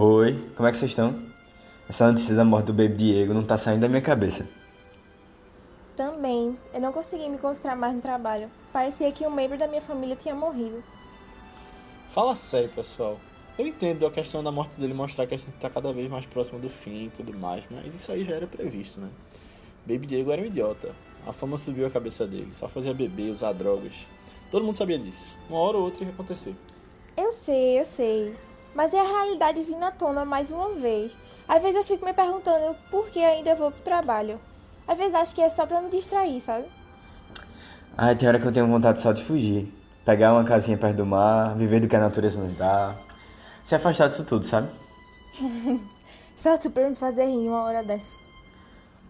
Oi, como é que vocês estão? Essa notícia da morte do Baby Diego não tá saindo da minha cabeça. Também, eu não consegui me concentrar mais no trabalho. Parecia que um membro da minha família tinha morrido. Fala sério, pessoal. Eu entendo a questão da morte dele mostrar que a gente tá cada vez mais próximo do fim e tudo mais, mas isso aí já era previsto, né? Baby Diego era um idiota. A fama subiu a cabeça dele, só fazia beber, usar drogas. Todo mundo sabia disso. Uma hora ou outra ia acontecer. Eu sei, eu sei. Mas é a realidade vindo à tona mais uma vez. Às vezes eu fico me perguntando por que ainda vou pro trabalho. Às vezes acho que é só pra me distrair, sabe? Ai, tem hora que eu tenho vontade só de fugir. Pegar uma casinha perto do mar, viver do que a natureza nos dá. Se afastar disso tudo, sabe? Só tu pra me fazer rir uma hora dessa.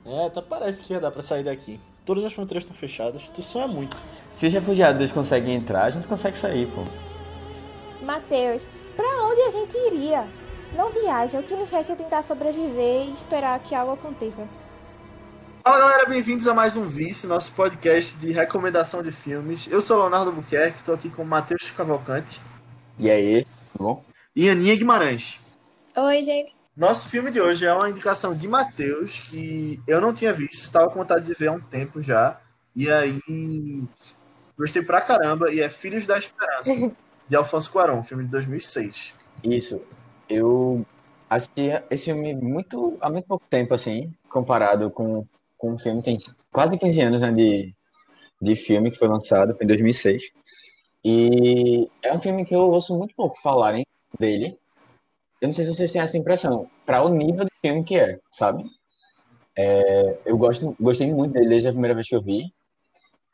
É, até parece que ia dar pra sair daqui. Todas as fronteiras estão fechadas, tu sonha muito. Se os refugiados conseguem entrar, a gente consegue sair, pô. Mateus, onde a gente iria? Não viaja, o que nos resta é tentar sobreviver e esperar que algo aconteça. Fala galera, bem-vindos a mais um Vice, nosso podcast de recomendação de filmes. Eu sou Leonardo Buquerque, estou aqui com o Matheus Cavalcante E aí, tudo bom? e Aninha Guimarães. Oi, gente. Nosso filme de hoje é uma indicação de Matheus, que eu não tinha visto, estava com vontade de ver há um tempo já. E aí, gostei pra caramba, e é Filhos da Esperança, de Alfonso Cuarón, filme de 2006. Isso, eu assisti esse filme muito, há muito pouco tempo, assim, comparado com, com um filme que tem quase 15 anos né, de, de filme que foi lançado, foi em 2006. E é um filme que eu ouço muito pouco falarem dele. Eu não sei se vocês têm essa impressão, para o nível do filme que é, sabe? É, eu gosto, gostei muito dele desde a primeira vez que eu vi.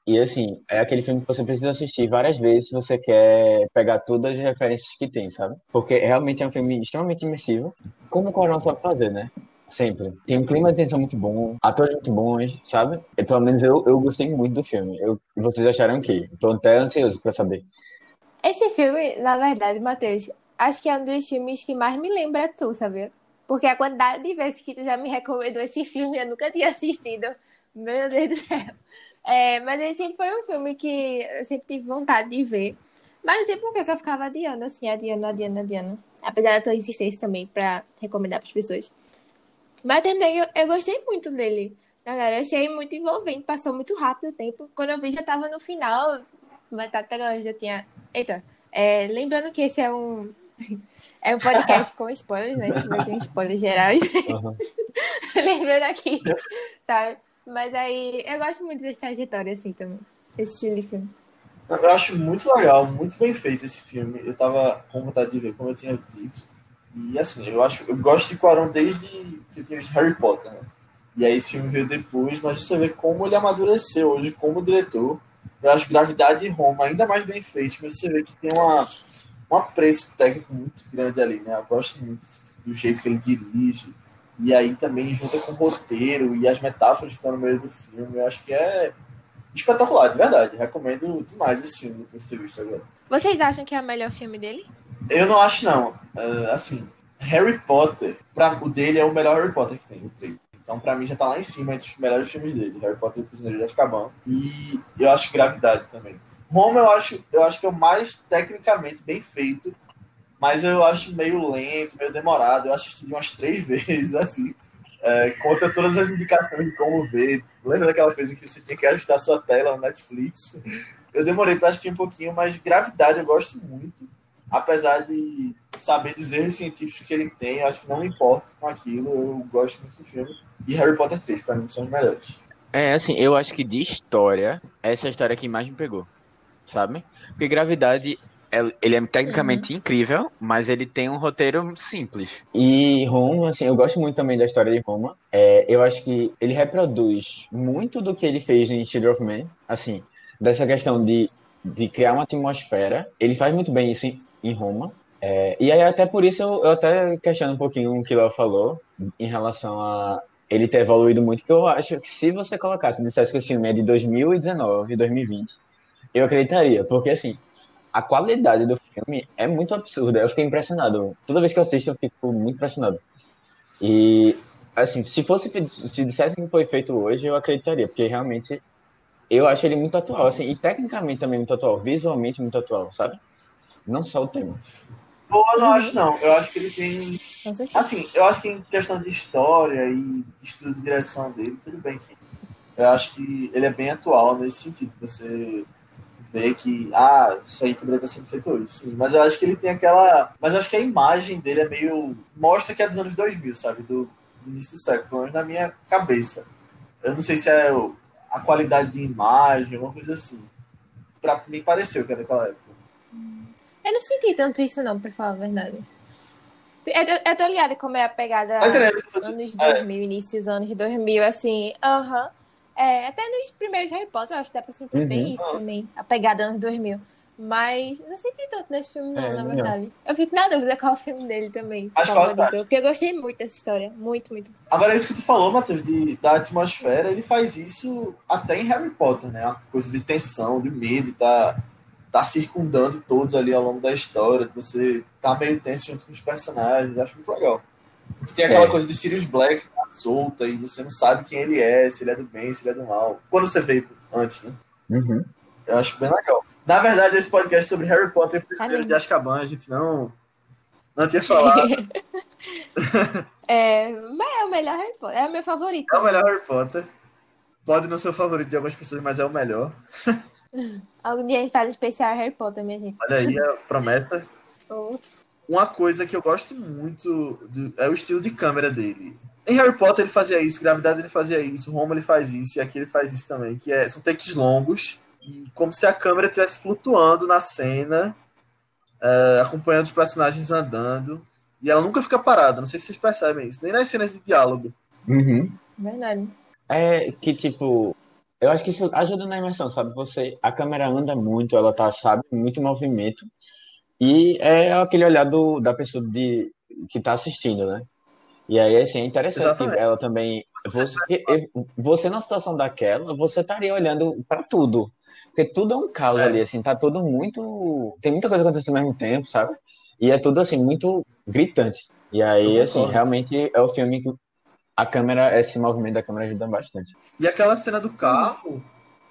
E assim, é aquele filme que você precisa assistir várias vezes se você quer pegar todas as referências que tem, sabe? Porque realmente é um filme extremamente imersivo, como o Coronel sabe fazer, né? Sempre. Tem um clima de tensão muito bom, atores muito bons, sabe? E, pelo menos eu, eu gostei muito do filme. Eu, vocês acharam o quê? Tô até ansioso pra saber. Esse filme, na verdade, Matheus, acho que é um dos filmes que mais me lembra tu, sabia? Porque a quantidade de vezes que tu já me recomendou esse filme, eu nunca tinha assistido. Meu Deus do céu. É, mas esse sempre foi um filme que eu sempre tive vontade de ver. Mas não sei por que eu só ficava adiando, assim, adiando, adiando, adiando. Apesar da tua insistência também pra recomendar pras pessoas. Mas também eu, eu gostei muito dele. Verdade, eu achei muito envolvente, passou muito rápido o tempo. Quando eu vi, já tava no final, metade da já tinha. Eita, é, lembrando que esse é um. É um podcast com spoilers, né? Vai ter spoilers gerais. Uhum. Lembrando aqui, sabe? Mas aí, eu gosto muito dessa trajetória, assim, também. Esse estilo de filme. Eu acho muito legal, muito bem feito esse filme. Eu tava com vontade de ver, como eu tinha dito. E assim, eu acho, eu gosto de Quaron desde que eu tinha visto Harry Potter, né? E aí esse filme veio depois, mas você vê como ele amadureceu hoje como diretor. Eu acho Gravidade e Roma ainda mais bem feito, mas você vê que tem uma, um apreço técnico muito grande ali, né? Eu gosto muito do jeito que ele dirige. E aí também junta com o roteiro e as metáforas que estão no meio do filme. Eu acho que é espetacular, de verdade. Recomendo demais esse filme depois de ter visto agora. Vocês acham que é o melhor filme dele? Eu não acho, não. É, assim, Harry Potter, pra, o dele é o melhor Harry Potter que tem, o 3. Então, pra mim, já tá lá em cima entre os melhores filmes dele. Harry Potter e o Prisioneiro de Azkaban. E eu acho Gravidade também. Roma, eu acho, eu acho que é o mais tecnicamente bem feito, mas eu acho meio lento, meio demorado. Eu assisti umas três vezes, assim. É, conta todas as indicações de como ver. Lembra daquela coisa que você tem que ajustar sua tela no Netflix? Eu demorei pra assistir um pouquinho, mas Gravidade eu gosto muito apesar de saber dos erros científicos que ele tem, eu acho que não me importo com aquilo, eu gosto muito do filme. E Harry Potter 3, pra mim, são os melhores. É, assim, eu acho que de história, essa é a história que mais me pegou, sabe? Porque Gravidade, ele é tecnicamente incrível, mas ele tem um roteiro simples. E Roma, assim, eu gosto muito também da história de Roma. É, eu acho que ele reproduz muito do que ele fez em Children of Men, assim, dessa questão de, de criar uma atmosfera. Ele faz muito bem isso em, em Roma. É, e aí, até por isso, eu, eu até questiono um pouquinho o que o Léo falou em relação a ele ter evoluído muito, que eu acho que se você colocasse, dissesse que esse filme é de 2019, 2020, eu acreditaria, porque assim, a qualidade do filme é muito absurda, eu fiquei impressionado. Toda vez que eu assisto, eu fico muito impressionado. E, assim, se fosse, se dissessem que foi feito hoje, eu acreditaria, porque realmente eu acho ele muito atual, assim, e tecnicamente também muito atual, visualmente muito atual, sabe? Não só o tema. boa, eu não Uhum. acho, não. Eu acho que ele tem. Assim, eu acho que em questão de história e estudo de direção dele, tudo bem. que Eu acho que ele é bem atual nesse sentido. Você vê que, ah, isso aí poderia estar sendo feito hoje, sim. Mas eu acho que ele tem aquela. Mas eu acho que a imagem dele é meio. Mostra que é dos anos 2000, sabe? Do, do início do século, pelo menos na minha cabeça. Eu não sei se é a qualidade de imagem, uma coisa assim. Pra mim pareceu que era daquela época. Eu não senti tanto isso, não, pra falar a verdade. Eu, tô- eu tô ligada como é a pegada Tá anos É. 2000, início dos anos 2000, assim, aham. É, até nos primeiros Harry Potter, eu acho que dá pra sentir Uhum. bem isso também, a pegada anos 2000. Mas não senti tanto nesse filme, não, É, na não. verdade. Eu fico na dúvida qual é o filme dele também, Mas qual favorito, acha? porque eu gostei muito dessa história, muito, muito. Agora, isso que tu falou, Matheus, de, da atmosfera, ele faz isso até em Harry Potter, né? Uma coisa de tensão, de medo, tá, tá circundando todos ali ao longo da história, que você tá meio tenso junto com os personagens, acho muito legal. Tem aquela É. coisa de Sirius Black que tá solta e você não sabe quem ele é, se ele é do bem, se ele é do mal. Quando você veio antes, né? Uhum. Eu acho bem legal. Na verdade, esse podcast sobre Harry Potter e o Prisioneiro Amigo. de Azkaban, a gente não, não tinha falado. É, mas é o melhor Harry Potter, é o meu favorito. É o melhor Harry Potter. Pode não ser o favorito de algumas pessoas, mas é o melhor. Algum dia a gente faz especial Harry Potter, minha gente. Olha aí a promessa. Oh. Uma coisa que eu gosto muito do- é o estilo de câmera dele. Em Harry Potter ele fazia isso, Gravidade ele fazia isso, Roma ele faz isso, e aqui ele faz isso também, que é, são takes longos, e como se a câmera estivesse flutuando na cena, é, acompanhando os personagens andando, e ela nunca fica parada, não sei se vocês percebem isso, nem nas cenas de diálogo. Uhum. Verdade. É que, tipo, eu acho que isso ajuda na imersão, sabe? Você, a câmera anda muito, ela tá, sabe, muito em movimento. E é aquele olhar do, da pessoa de, que tá assistindo, né? E aí, assim, é interessante Exatamente. ela também. Você, você numa situação daquela, você estaria olhando pra tudo. Porque tudo é um caos É. ali, assim, tá tudo muito. Tem muita coisa acontecendo ao mesmo tempo, sabe? E é tudo, assim, muito gritante. E aí, assim, realmente é o filme que a câmera, esse movimento da câmera ajuda bastante. E aquela cena do carro,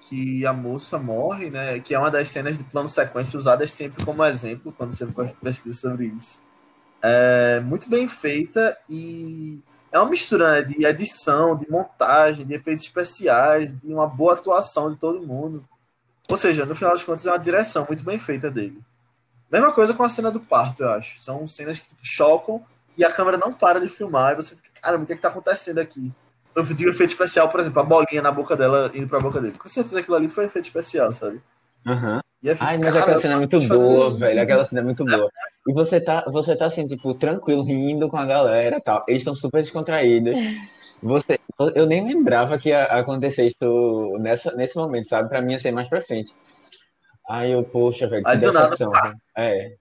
que a moça morre, né? Que é uma das cenas de plano sequência usadas sempre como exemplo quando você pesquisa sobre isso. É muito bem feita e é uma mistura né, de edição, de montagem, de efeitos especiais, de uma boa atuação de todo mundo. Ou seja, no final das contas é uma direção muito bem feita dele. Mesma coisa com a cena do parto, eu acho. São cenas que tipo, chocam e a câmera não para de filmar e você fica, caramba, o que é que tá acontecendo aqui? Eu vi um efeito especial, por exemplo, a bolinha na boca dela indo pra boca dele. Com certeza aquilo ali foi efeito especial, sabe? Aham. E aí, Ai, mas caramba, aquela cena é muito boa, isso. velho. Aquela cena é muito boa. E você tá, você tá assim, tipo, tranquilo, rindo com a galera e tal. Eles estão super descontraídos. Você, eu nem lembrava que ia acontecer isso nessa, nesse momento, sabe? Pra mim ia ser mais pra frente. Aí eu, poxa, velho, que Aí do nada, decepção. velho. É.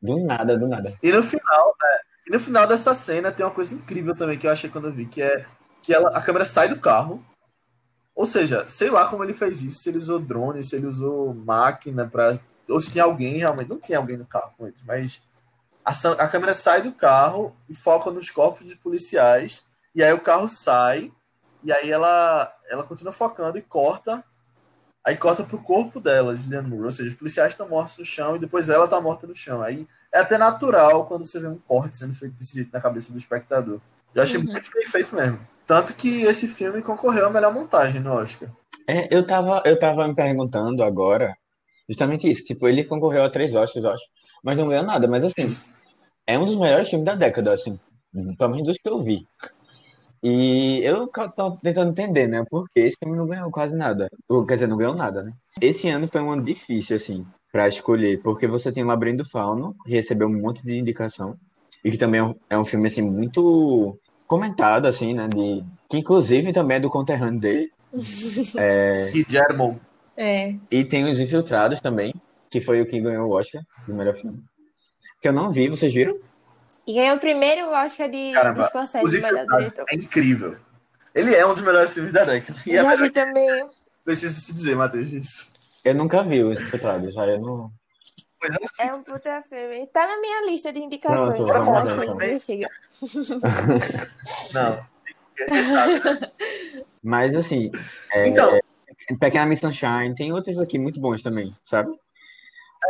Do nada, do nada. E no final, né? E no final dessa cena tem uma coisa incrível também que eu achei quando eu vi, que é que ela, a câmera sai do carro. Ou seja, sei lá como ele fez isso, se ele usou drone, se ele usou máquina para ou se tinha alguém realmente, não tinha alguém no carro com eles, mas a, a câmera sai do carro e foca nos corpos dos policiais, e aí o carro sai, e aí ela ela continua focando e corta Aí corta pro corpo dela, Julianne Moore. Ou seja, os policiais estão mortos no chão e depois ela tá morta no chão. Aí é até natural quando você vê um corte sendo feito desse jeito na cabeça do espectador. Eu achei Uhum. muito bem feito mesmo. Tanto que esse filme concorreu à melhor montagem no Oscar. É, eu tava, eu tava me perguntando agora, justamente isso. Tipo, ele concorreu a três Oscars, eu acho, mas não ganhou nada. Mas assim, é um dos melhores filmes da década, assim, pelo menos dos que eu vi. E eu tô tentando entender, né? Porque esse filme não ganhou quase nada. Quer dizer, não ganhou nada, né? Esse ano foi um ano difícil, assim, pra escolher, porque você tem Labirinto do Fauno, que recebeu um monte de indicação, e que também é um, é um filme, assim, muito comentado, assim, né? De, que inclusive também é do conterrâneo dele. Guillermo. É. E tem Os Infiltrados também, que foi o que ganhou o Oscar do melhor filme. Que eu não vi, vocês viram? E ganhou o primeiro Oscar de, Caramba, de Scorsese, Os de melhor Infiltrados diretor. é incrível. Ele é um dos melhores filmes da década. E é Já melhor vi também. precisa se dizer, Matheus, isso. Eu nunca vi Os Infiltrados, aí eu não... Pois é, É um puta filme. Tá na minha lista de indicações. Pronto, vamos lá, então. chega. não. Mas assim, é, Então, Pequena Miss Sunshine, tem outros aqui muito bons também, sabe?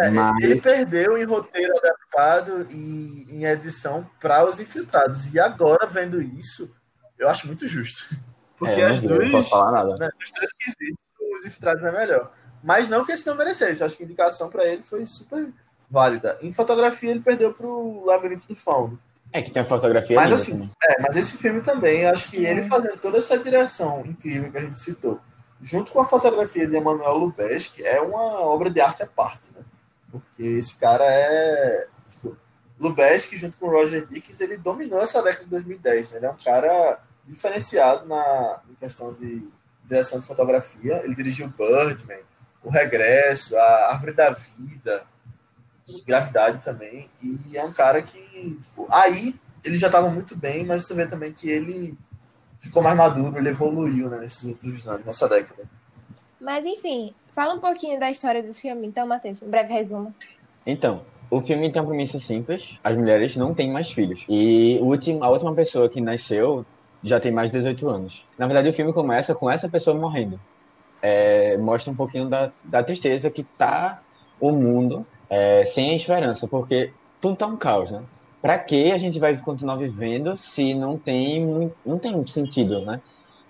É, Mas- Ele perdeu em roteiro adaptado e em edição para os infiltrados. E agora, vendo isso, eu acho muito justo. Porque É, eu não as eu não duas. posso falar nada. né, nos dois quesitos, os infiltrados é melhor. Mas não que esse não merecesse. Acho que a indicação para ele foi super válida. Em fotografia, ele perdeu pro Labirinto do Fauno. É que tem a fotografia Mas assim, também. É, mas esse filme também, acho que ele fazendo toda essa direção incrível que a gente citou, junto com a fotografia de Emmanuel Lubezki, é uma obra de arte à parte, né? Porque esse cara é. Tipo, Lubezki, junto com o Roger Dickens, ele dominou essa década de 2010, né? Ele é um cara diferenciado na em questão de direção de fotografia. Ele dirigiu Birdman, O Regresso, A Árvore da Vida, Gravidade também. E é um cara que. Tipo, aí ele já estava muito bem, mas você vê também que ele ficou mais maduro, ele evoluiu né, nesses últimos anos, nessa década. Mas enfim, fala um pouquinho da história do filme, então, Matheus. Um breve resumo. Então, o filme tem uma premissa simples: as mulheres não têm mais filhos. E o último, a última pessoa que nasceu já tem mais de 18 anos. Na verdade, o filme começa com essa pessoa morrendo. É, mostra um pouquinho da, da tristeza que tá o mundo é, sem a esperança, porque tudo tá um caos, né? Pra que a gente vai continuar vivendo se não tem, não tem sentido, né?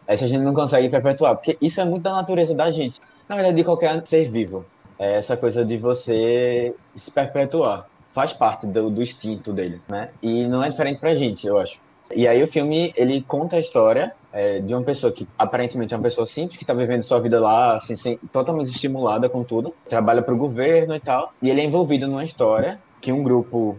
É, se a gente não consegue perpetuar, porque isso é muito da natureza da gente. Na verdade, de qualquer ser vivo. É essa coisa de você se perpetuar. Faz parte do, do instinto dele, né? E não é diferente pra gente, eu acho. E aí o filme, ele conta a história é, de uma pessoa que aparentemente é uma pessoa simples, que tá vivendo sua vida lá, assim, sem, totalmente estimulada com tudo. Trabalha pro governo e tal. E ele é envolvido numa história que um grupo...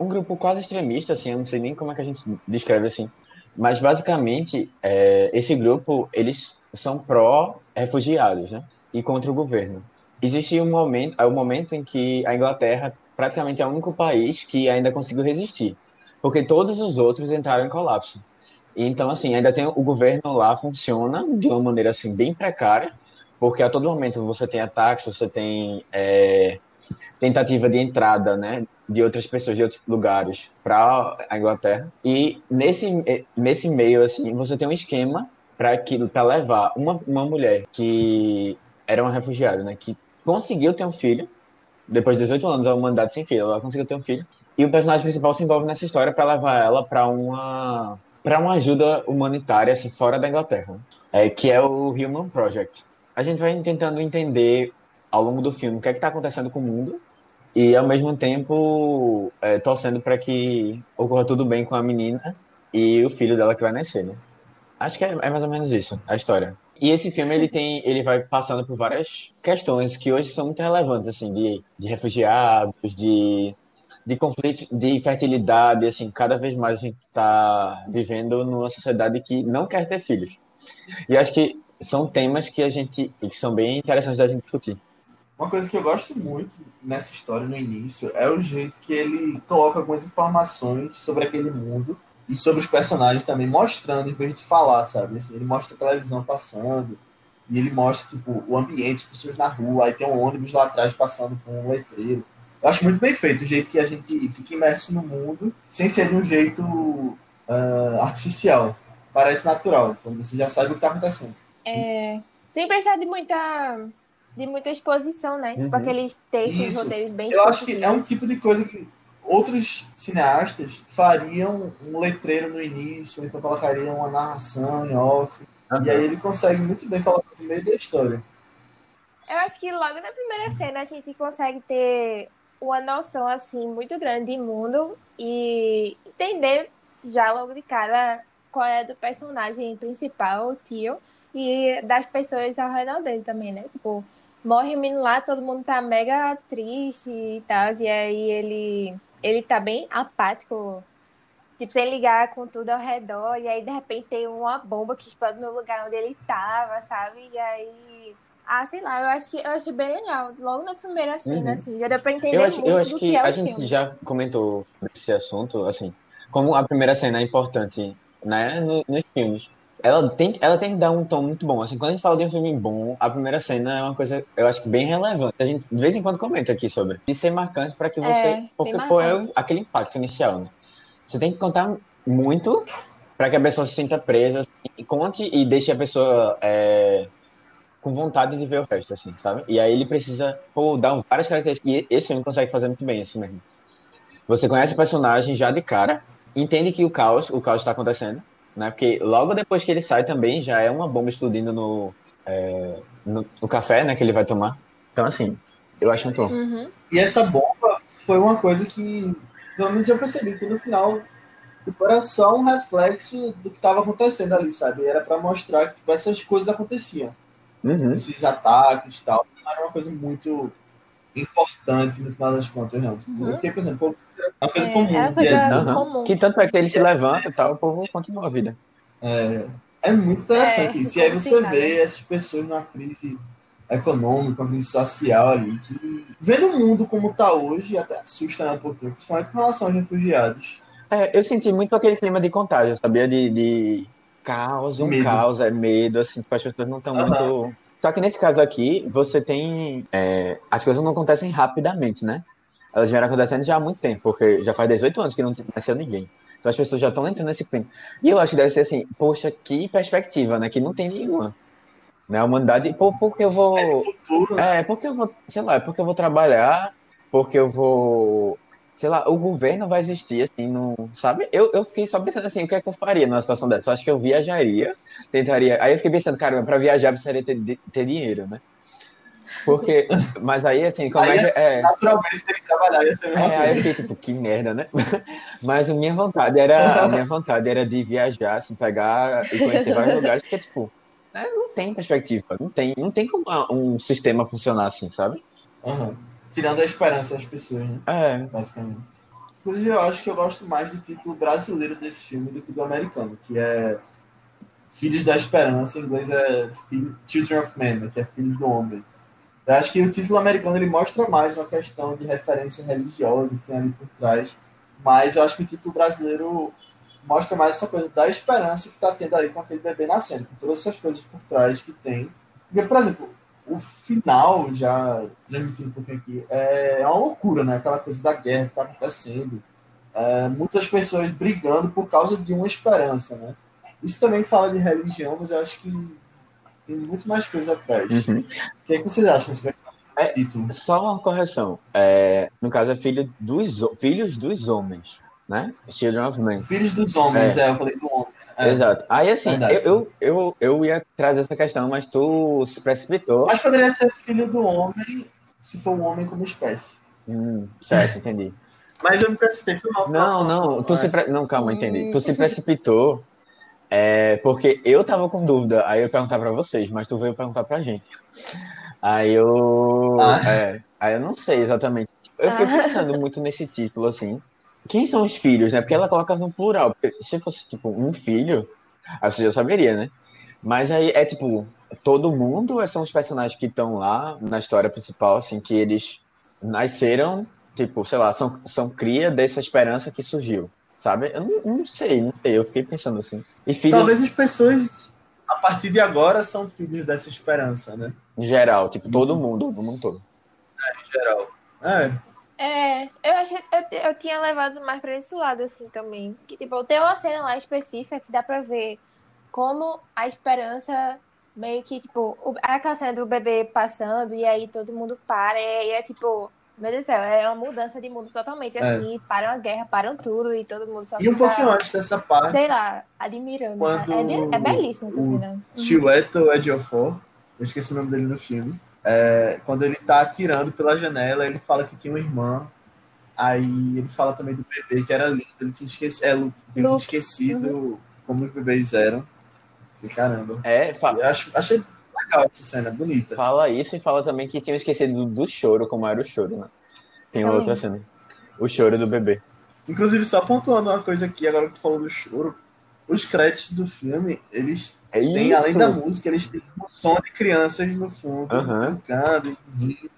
Um grupo quase extremista, assim, eu não sei nem como é que a gente descreve assim. Mas basicamente, é, esse grupo, eles são pró-refugiados, né? E contra o governo existe um momento, é o momento em que a Inglaterra praticamente é o único país que ainda conseguiu resistir, porque todos os outros entraram em colapso. Então, assim, ainda tem o governo lá funciona de uma maneira assim bem precária, porque a todo momento você tem ataques, você tem é, tentativa de entrada, né, de outras pessoas de outros lugares para a Inglaterra. E nesse nesse meio assim, você tem um esquema para que para levar uma, uma mulher que era uma refugiada, né, que conseguiu ter um filho, depois de 18 anos, a humanidade sem filho, ela conseguiu ter um filho, e o personagem principal se envolve nessa história para levar ela para uma para uma ajuda humanitária assim, fora da Inglaterra, é, que é o Human Project. A gente vai tentando entender ao longo do filme o que é está acontecendo com o mundo e ao mesmo tempo é, torcendo para que ocorra tudo bem com a menina e o filho dela que vai nascer, né? Acho que é, é mais ou menos isso, a história. E esse filme ele tem, ele vai passando por várias questões que hoje são muito relevantes, assim, de, de refugiados, de, de conflitos, de fertilidade, assim, cada vez mais a gente está vivendo numa sociedade que não quer ter filhos. E acho que são temas que a gente, que são bem interessantes da gente discutir. Uma coisa que eu gosto muito nessa história no início é o jeito que ele coloca algumas informações sobre aquele mundo e sobre os personagens também, mostrando em vez de falar, sabe? Assim, ele mostra a televisão passando e ele mostra tipo, o ambiente, as pessoas na rua, aí tem um ônibus lá atrás passando com um letreiro. Eu acho muito bem feito o jeito que a gente fica imerso no mundo sem ser de um jeito ah, artificial. Parece natural, quando você já sabe o que está acontecendo. É, sem precisar de muita, de muita exposição, né? Tipo Uhum. aqueles textos, Isso. roteiros bem Eu acho que é um tipo de coisa que outros cineastas fariam um letreiro no início, ou então colocariam uma narração em off. E aí ele consegue muito bem colocar no meio da história. Eu acho que logo na primeira cena a gente consegue ter uma noção assim muito grande de mundo e entender já logo de cara qual é do personagem principal, o tio, e das pessoas ao redor dele também, né? Tipo, morre o menino lá, todo mundo tá mega triste e tal, e aí ele ele tá bem apático, tipo, sem ligar com tudo ao redor, e aí de repente tem uma bomba que explode no lugar onde ele tava, sabe? E aí ah, sei lá, eu acho que eu achei bem legal. Logo na primeira cena, Uhum. assim, já deu pra entender Eu acho, muito eu acho do que, que é a o gente filme. já comentou esse assunto, assim, como a primeira cena é importante, né, no- nos filmes. Ela tem, ela tem que dar um tom muito bom. Assim, quando a gente fala de um filme bom, a primeira cena é uma coisa, eu acho que bem relevante. A gente de vez em quando comenta aqui sobre. De ser marcante para que É, você. bem porque, pô, é aquele impacto inicial, né? Você tem que contar muito para que a pessoa se sinta presa e conte e deixe a pessoa é, com vontade de ver o resto, assim, sabe? E aí ele precisa, pô, dar várias características. E esse filme consegue fazer muito bem, assim mesmo. Você conhece o personagem já de cara, entende que o caos, o caos está acontecendo, né? Porque logo depois que ele sai também já é uma bomba explodindo no, é, no, no café, né, que ele vai tomar. Então, assim, eu acho muito bom. Uhum. E essa bomba foi uma coisa que, pelo menos eu percebi que no final tipo, era só um reflexo do que estava acontecendo ali, sabe? Era para mostrar que tipo, essas coisas aconteciam. Uhum. Esses ataques e tal. Não era uma coisa muito importante no final das contas, não. Tipo, Eu fiquei pensando, pô, é uma coisa É, comum. é uma coisa. Aham. comum. Que tanto é que ele se levanta e tal, o povo continua a vida. É, é muito interessante É, isso. E aí você nada. vê essas pessoas numa crise econômica, uma crise social ali, que vendo o mundo como tá hoje, até assusta né, um pouquinho, principalmente com relação aos refugiados. É, eu senti muito aquele clima de contágio, sabia? De, de caos, um Medo. caos, é medo, assim, tipo, as pessoas não estão Aham. muito. Só que nesse caso aqui, você tem. é, as coisas não acontecem rapidamente, né? Elas vieram acontecendo já há muito tempo, porque já faz 18 anos que não nasceu ninguém. Então as pessoas já estão entrando nesse clima. E eu acho que deve ser assim, poxa, que perspectiva, né? Que não tem nenhuma. Né? A humanidade, pô, porque eu vou. É futuro, né? É, porque eu vou, sei lá, é porque eu vou trabalhar, porque eu vou, sei lá, o governo vai existir, assim, não, sabe? Eu, eu fiquei só pensando assim, o que é que eu faria numa situação dessa? Eu acho que eu viajaria, tentaria, aí eu fiquei pensando, cara, pra viajar eu precisaria ter, ter dinheiro, né? Porque, mas aí, assim, como Aí é que, é, Naturalmente tem que trabalhar, ia ser a mesma é, aí eu fiquei tipo, que merda, né? Mas a minha vontade era, a minha vontade era de viajar, assim, pegar e conhecer vários lugares, porque, tipo, né, não tem perspectiva, não tem, não tem como um sistema funcionar assim, sabe? Aham. Tirando a esperança das pessoas, né? É, Basicamente. Inclusive, eu acho que eu gosto mais do título brasileiro desse filme do que do americano, que é Filhos da Esperança, em inglês é Filho- Children of Men, né, que é Filhos do Homem. Eu acho que o título americano ele mostra mais uma questão de referência religiosa que tem ali por trás, mas eu acho que o título brasileiro mostra mais essa coisa da esperança que está tendo aí com aquele bebê nascendo, com todas essas coisas por trás que tem. Porque, por exemplo, o final, já transmitindo um pouquinho aqui, é uma loucura, né? Aquela coisa da guerra que está acontecendo. É, muitas pessoas brigando por causa de uma esperança, né? Isso também fala de religião, mas eu acho que tem muito mais coisa atrás. uhum. O que, é que vocês acham desse É. título? Só uma correção. É, no caso, é filho dos, ho- filhos dos homens, né? Children of Men. Filhos dos homens, é, eu falei do homem. É. Exato. Aí, assim, Verdade. eu, eu, eu, eu ia trazer essa questão, mas tu se precipitou. Mas poderia ser filho do homem se for um homem como espécie. Hum, certo, entendi. Mas eu me precipitei, foi mal. Não, não, tu se pre... Não, calma, Hum. entendi. Tu se precipitou é, porque eu tava com dúvida, aí eu ia perguntar pra vocês, mas tu veio perguntar pra gente. Aí eu. Ah. É, aí eu não sei exatamente. Eu fiquei Ah. pensando muito nesse título, assim. Quem são os filhos, né? Porque ela coloca no plural. Se fosse, tipo, um filho, aí você já saberia, né? Mas aí é tipo, todo mundo ou são os personagens que estão lá na história principal, assim, que eles nasceram, tipo, sei lá, são, são cria dessa esperança que surgiu, sabe? Eu não, não sei, não sei, eu fiquei pensando assim. E filho Talvez as pessoas, a partir de agora, são filhos dessa esperança, né? em geral, tipo, todo mundo, todo mundo todo. Em geral. É, É, eu achei, eu, eu tinha levado mais pra esse lado, assim, também. Que, tipo, tem uma cena lá específica que dá pra ver como a esperança meio que, tipo, o- aquela cena do bebê passando e aí todo mundo para e aí é tipo, meu Deus do céu, é uma mudança de mundo totalmente, É. assim, param a guerra, param tudo e todo mundo só E um pouquinho antes dessa parte, sei lá, admirando. Quando É, be- é belíssima essa o cena. Chiwetel Ejiofor, eu esqueci o nome dele no filme, é, quando ele tá atirando pela janela, ele fala que tinha uma irmã, aí ele fala também do bebê, que era lindo, ele tinha esquecido, é, Luke, ele tinha esquecido como os bebês eram. E, caramba. É, fa- Eu acho, achei legal essa cena, bonita. fala isso e fala também que tinham esquecido do, do choro, como era o choro, né? Tem Também. outra cena. O choro do bebê. Inclusive, só pontuando uma coisa aqui, agora que tu falou do choro, os créditos do filme, eles É isso. além da música, eles têm um som de crianças no fundo, e rindo.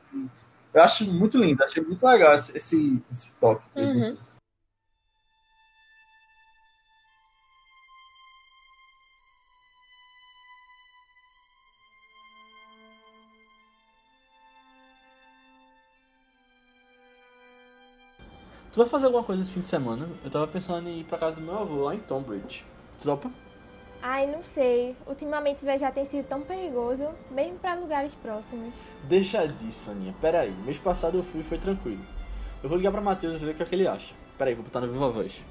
Eu acho muito lindo, achei muito legal esse, esse, esse toque. Uhum. Tu vai fazer alguma coisa esse fim de semana? Eu tava pensando em ir pra casa do meu avô, lá em Tonbridge. Tu topa? Ai, não sei. Ultimamente viajar tem sido tão perigoso, mesmo pra lugares próximos. Deixa disso, Aninha. Pera aí. Mês passado eu fui e foi tranquilo. Eu vou ligar pra Matheus e ver o que, é que ele acha. Pera aí, vou botar no Viva Voz.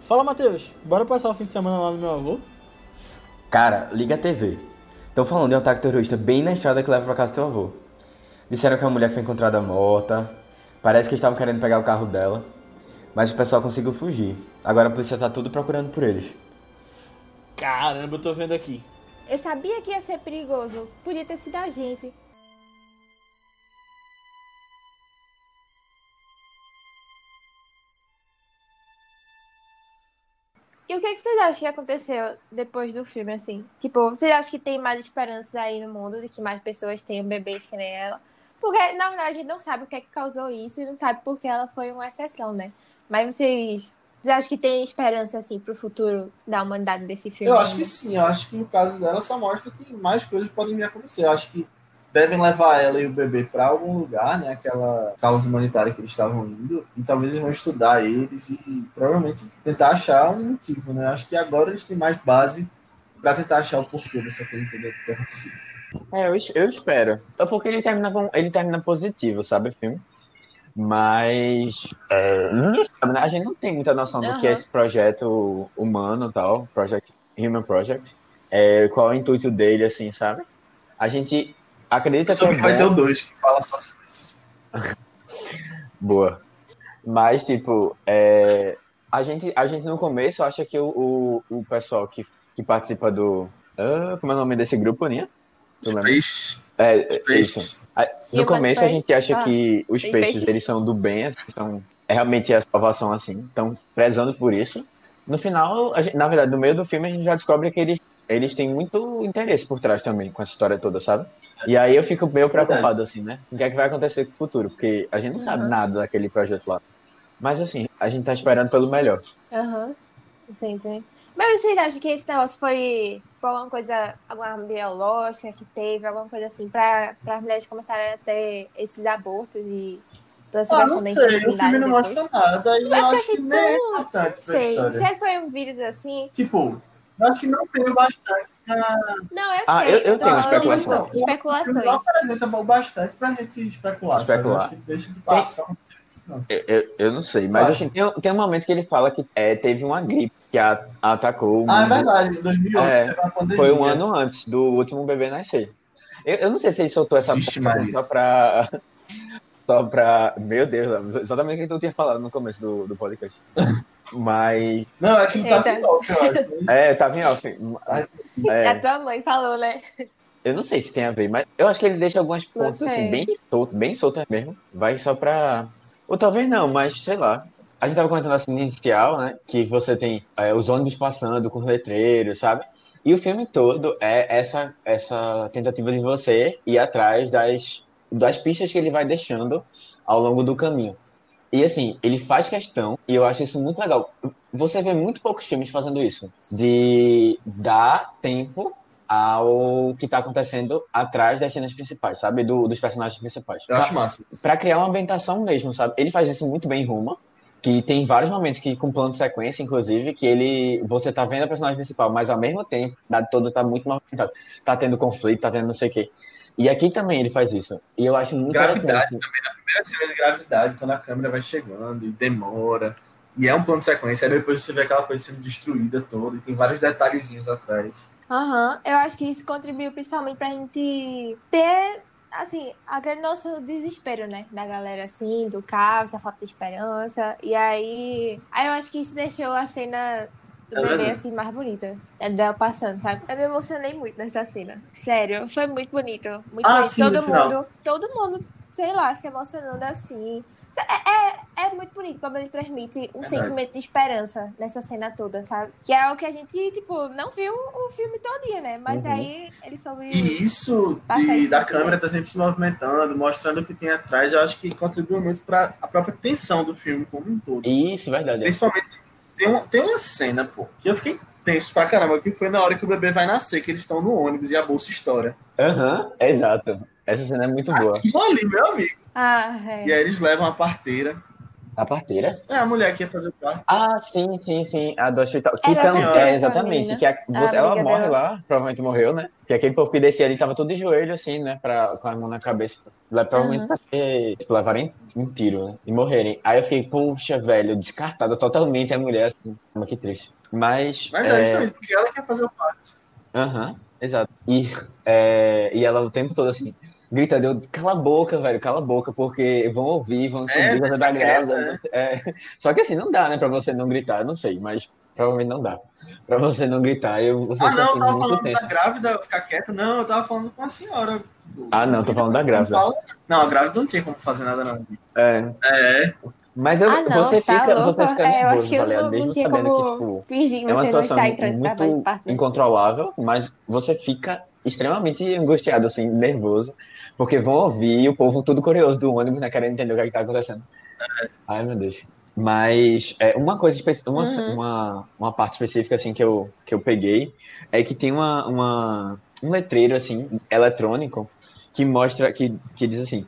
Fala, Matheus. Bora passar o fim de semana lá no meu avô? Cara, liga a TV. Estão falando de um ataque terrorista bem na estrada que leva pra casa do teu avô. Disseram que a mulher foi encontrada morta. Parece que estavam querendo pegar o carro dela. Mas o pessoal conseguiu fugir. Agora a polícia tá tudo procurando por eles. Caramba, eu tô vendo aqui. Eu sabia que ia ser perigoso. Podia ter sido a gente. E o que, é que vocês acham que aconteceu depois do filme, assim? Tipo, vocês acham que tem mais esperanças aí no mundo de que mais pessoas tenham bebês que nem ela? Porque, na verdade, a gente não sabe o que é que causou isso e não sabe porque ela foi uma exceção, né? Mas vocês já acham que tem esperança, assim, pro futuro da humanidade desse filme? Eu acho que sim, eu acho que no caso dela só mostra que mais coisas podem vir a acontecer. Eu acho que devem levar ela e o bebê para algum lugar, né? Aquela causa humanitária que eles estavam indo, e talvez eles vão estudar eles e provavelmente tentar achar um motivo, né? Eu acho que agora eles têm mais base para tentar achar o porquê dessa coisa toda ter acontecido. É, eu, eu espero. Só porque ele termina, com, ele termina positivo, sabe, o filme? Mas é, sabe, né? a gente não tem muita noção do que é esse projeto humano e tal, Project, Human Project. É, qual é o intuito dele, assim, sabe? A gente acredita que é Sobre vai ter bom, o 2 que fala só sobre isso. boa. Mas, tipo, é, a, gente, a gente no começo acha que o, o, o pessoal que, que participa do... ah, como é o nome desse grupo, lembra? Peixes. É, Os é peixes. isso. No começo a gente acha que os peixes, peixes? eles são do bem, assim, são é realmente a salvação assim, estão prezando por isso. No final, a gente- na verdade, no meio do filme a gente já descobre que eles eles têm muito interesse por trás também com essa história toda, sabe? E aí eu fico meio preocupado assim, né? O que é que vai acontecer com o futuro? Porque a gente não sabe Uhum. nada daquele projeto lá. Mas assim, a gente tá esperando pelo melhor. Aham, sempre. Mas vocês acham que esse negócio foi por alguma coisa, alguma biológica que teve, alguma coisa assim, para as mulheres começarem a ter esses abortos e toda essa Ah, não sei, o filme não depois? mostra nada e É eu acho que nem é importante pra Sei. história. Será que foi um vírus assim? Tipo, eu acho que não tem o bastante pra... Não, eu Ah, sei. eu- eu tô tenho especulação. especulações. Não apresenta o bastante pra gente especular. Especular. Eu acho que deixa de papo, só não. Eu, eu, eu não sei, mas Eu assim, tem, tem um momento que ele fala que é, teve uma gripe que a- atacou o Ah, é verdade, em 2008 É, teve uma pandemia. Foi um ano antes do último bebê nascer. Eu, eu não sei se ele soltou essa Vixe, só pra. Só pra. Meu Deus, exatamente o que tu tinha falado no começo do, do podcast. Mas. Não, é que não tá Eita. final, eu acho. É, tava em off. A É, tua mãe falou, né? eu não sei se tem a ver, mas eu acho que ele deixa algumas pontas assim, bem soltas, bem soltas mesmo. Vai só pra. Ou talvez não, mas sei lá. A gente tava comentando assim inicial, né? Que você tem é, os ônibus passando com letreiros, sabe? E o filme todo é essa, essa tentativa de você ir atrás das, das pistas que ele vai deixando ao longo do caminho. E assim, ele faz questão, e eu acho isso muito legal. Você vê muito poucos filmes fazendo isso, de dar tempo ao que tá acontecendo atrás das cenas principais, sabe? Do- dos personagens principais. Eu acho massa. Pra criar uma ambientação mesmo, sabe? Ele faz isso muito bem em Roma, que tem vários momentos que com plano de sequência, inclusive, que ele você tá vendo a personagem principal, mas ao mesmo tempo, a cidade toda tá muito mal ambientada. Tá tendo conflito, tá tendo não sei o quê. E aqui também ele faz isso. E eu acho muito Gravidade interessante. Primeira cena de gravidade, quando a câmera vai chegando e demora. E é um plano de sequência, aí depois você vê aquela coisa sendo destruída toda, e tem vários detalhezinhos atrás. Aham, eu acho que isso contribuiu principalmente pra gente ter, assim, a noção do desespero, né? Da galera, assim, do caos, da falta de esperança. E aí, aí eu acho que isso deixou a cena do É bebê, assim, mais bonita. É dela passando, sabe? Eu me emocionei muito nessa cena. Sério, foi muito bonito. Muito Ah, bonito. sim, todo final. mundo, todo mundo, sei lá, se emocionando assim. É, é, é muito bonito como ele transmite um Verdade. sentimento de esperança nessa cena toda, sabe? Que é o que a gente, tipo, não viu o filme todinho, né? Mas Uhum. aí ele soube. E isso, de, da muito câmera tá sempre se movimentando, mostrando o que tem atrás, eu acho que contribui muito para a própria tensão do filme como um todo. Isso, verdade. Principalmente, tem, um- tem uma cena, pô, que eu fiquei tenso pra caramba, que foi na hora que o bebê vai nascer, que eles estão no ônibus e a bolsa estoura. Aham, exato. Essa cena é muito boa. Aquilo ali, meu amigo. Ah, é. E aí eles levam a parteira A parteira? É a mulher que ia fazer o parto. Ah, sim, sim, sim. A do hospital. Que Era tam- a é, exatamente. Que a- você- A ela morre dela. lá, provavelmente morreu, né? Que aquele povo que descia ali tava todo de joelho, assim, né? Pra, com a mão na cabeça. Lá, provavelmente ser, tipo, levarem um tiro, né? E morrerem. Aí eu fiquei, puxa, velho, descartada totalmente a mulher, assim. Mas que triste. Mas. Mas é, é, isso aí, porque ela quer fazer o parto. Aham, exato. E, é, e ela o tempo todo assim, gritando, eu, cala a boca, velho, cala a boca, porque vão ouvir, vão É, subir, tá deixa grávida. quieta, É. Só que assim, não dá, né, pra você não gritar, eu não sei, mas provavelmente não dá. Pra você não gritar, eu, você Ah, não, eu assim, tava muito falando tenso. da grávida ficar quieta. Não, eu tava falando com a senhora. Ah, não, tô falando da Não, grávida. não, a grávida não tinha como fazer nada, não. É, É, mas eu, Ah, não, você tá fica, louco. você fica É, eu nervoso, acho que eu tá ligado? não, Mesmo não tinha sabendo como que, tipo, fingir é uma você não situação está entrando em trabalho de muito parto. né? incontrolável, mas você fica extremamente angustiado, assim, nervoso, porque vão ouvir o povo tudo curioso do ônibus, né, querendo entender o que, é que tá acontecendo. Ai, meu Deus. Mas é, uma coisa, uma, Uhum. uma, uma parte específica, assim, que eu, que eu peguei, é que tem uma, uma, um letreiro, assim, eletrônico, que mostra, que, que diz assim,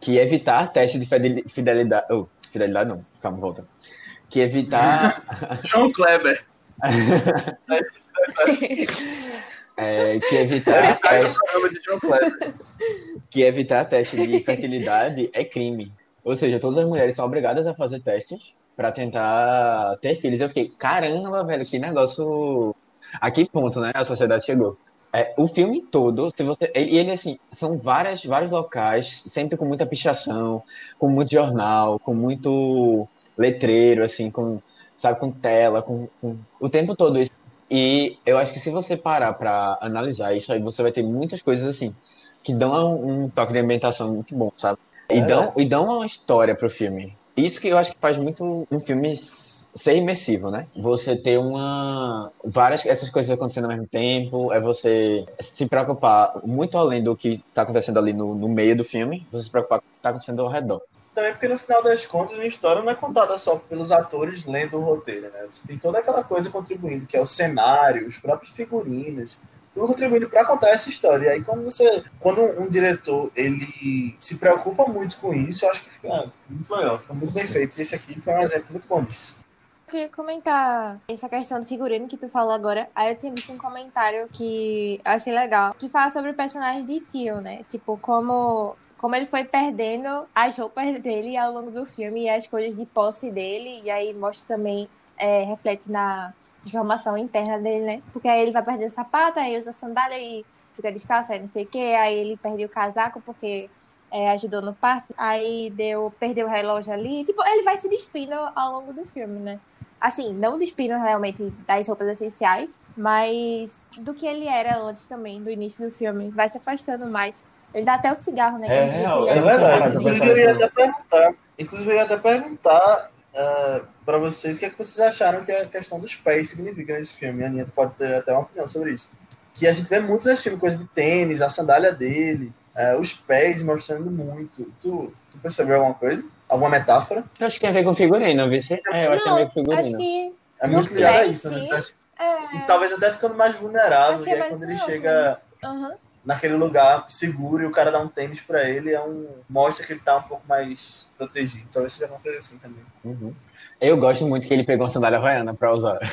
que evitar teste de fidel- fidelidade, oh, fidelidade não, calma, volta. Que evitar João Kleber. É, que evitar Ai, teste, que evitar teste de fertilidade é crime. Ou seja, todas as mulheres são obrigadas a fazer testes pra tentar ter filhos. Eu fiquei, caramba, velho, que negócio. A que ponto, né? A sociedade chegou. É, o filme todo, se você. Ele, ele, assim, são várias, vários locais, sempre com muita pichação, com muito jornal, com muito letreiro, assim, com, sabe, com tela, com, com o tempo todo isso. E eu acho que se você parar pra analisar isso aí, você vai ter muitas coisas assim que dão um, toque de ambientação muito bom, sabe? E, É. dão, e dão uma história pro filme. Isso que eu acho que faz muito um filme ser imersivo, né? Você ter uma. várias essas coisas acontecendo ao mesmo tempo, é você se preocupar muito além do que está acontecendo ali no, no meio do filme, você se preocupar com o que está acontecendo ao redor. Também porque no final das contas a história não é contada só pelos atores lendo o roteiro, né? Você tem toda aquela coisa contribuindo, que é o cenário, os próprios figurinos, tudo contribuindo para contar essa história. E aí quando você, quando um diretor ele se preocupa muito com isso, eu acho que fica muito legal, fica muito bem feito. E esse aqui foi um exemplo muito bom disso. Queria comentar essa questão do figurino que tu falou agora. Aí eu tinha visto um comentário que eu achei legal, que fala sobre o personagem de Tio, né? Tipo, como, como ele foi perdendo as roupas dele ao longo do filme e as coisas de posse dele. E aí mostra também, é, reflete na transformação interna dele, né? Porque aí ele vai perdendo o sapato, aí usa sandália e fica descalço, aí não sei o quê. Aí ele perdeu o casaco porque é, ajudou no parto. Aí deu, perdeu o relógio ali. Tipo, ele vai se despindo ao longo do filme, né? Assim, não despindo realmente das roupas essenciais, mas do que ele era antes também, do início do filme. Vai se afastando mais. Ele dá até o cigarro, né? É real, É não tinha verdade. pra Inclusive, eu ia até perguntar. Inclusive, eu ia até perguntar para vocês o que, é que vocês acharam que a questão dos pés significa nesse filme. A Aninha pode ter até uma opinião sobre isso. Que a gente vê muito nesse filme, coisa de tênis, a sandália dele, eh, os pés mostrando muito. Tu, tu percebeu alguma coisa? Alguma metáfora? Eu acho que tem a ver com figurino, viu? Se- É, eu acho que tem a ver com Não, acho figurino. que. É muito ligado a isso, né? É. E talvez até ficando mais vulnerável. Acho que E é quando ele chega Aham. Naquele lugar seguro e o cara dá um tênis pra ele, é um mostra que ele tá um pouco mais protegido. Talvez seja uma coisa assim também. Uhum. Eu gosto muito que ele pegou uma sandália havaiana pra usar.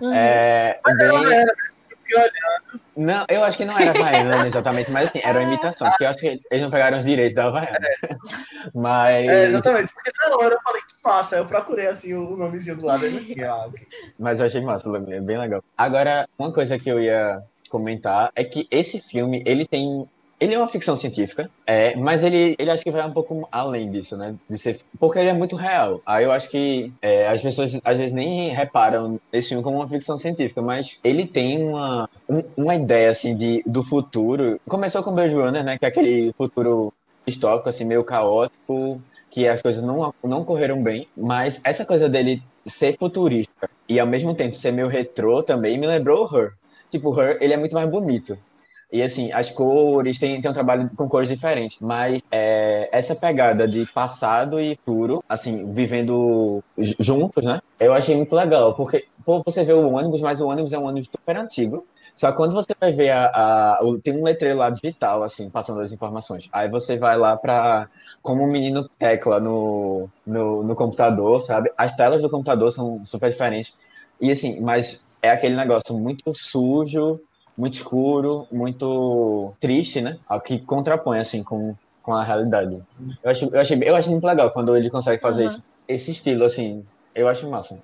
Uhum. É, bem... Não era, eu fiquei olhando. Não, eu acho que não era Havaiana exatamente, mas assim, era uma imitação, porque eu acho que eles não pegaram os direitos da Havaiana. Mas, É, exatamente. Porque na hora eu falei que massa. Eu procurei assim o nomezinho do lado e não tinha. Ah, ok. mas eu achei massa, é bem legal. Agora, uma coisa que eu ia comentar é que esse filme, ele tem. Ele é uma ficção científica, é, mas ele, ele acho que vai um pouco além disso, né? De ser, porque ele é muito real. Aí eu acho que é, as pessoas às vezes nem reparam esse filme como uma ficção científica, mas ele tem uma, um- uma ideia assim de, do futuro. Começou com Blade Runner, né? Que é aquele futuro distópico, assim, meio caótico, que as coisas não, não correram bem. Mas essa coisa dele ser futurista e ao mesmo tempo ser meio retrô também me lembrou Her. Tipo, Her, ele é muito mais bonito. E assim, as cores, tem, tem um trabalho com cores diferentes, mas é, essa pegada de passado e futuro, assim, vivendo juntos, né? Eu achei muito legal, porque pô, você vê o ônibus, mas o ônibus é um ônibus super antigo, Só que quando você vai ver a, a- tem um letreiro lá digital, assim, passando as informações. Aí você vai lá pra. Como o menino tecla no, no, no computador, sabe? As telas do computador são super diferentes. E assim, mas é aquele negócio muito sujo, muito escuro, muito triste, né? Ao que contrapõe, assim, com, com a realidade. Eu acho, eu, achei, eu acho muito legal quando ele consegue fazer Uhum. isso. Esse estilo, assim, eu acho massa.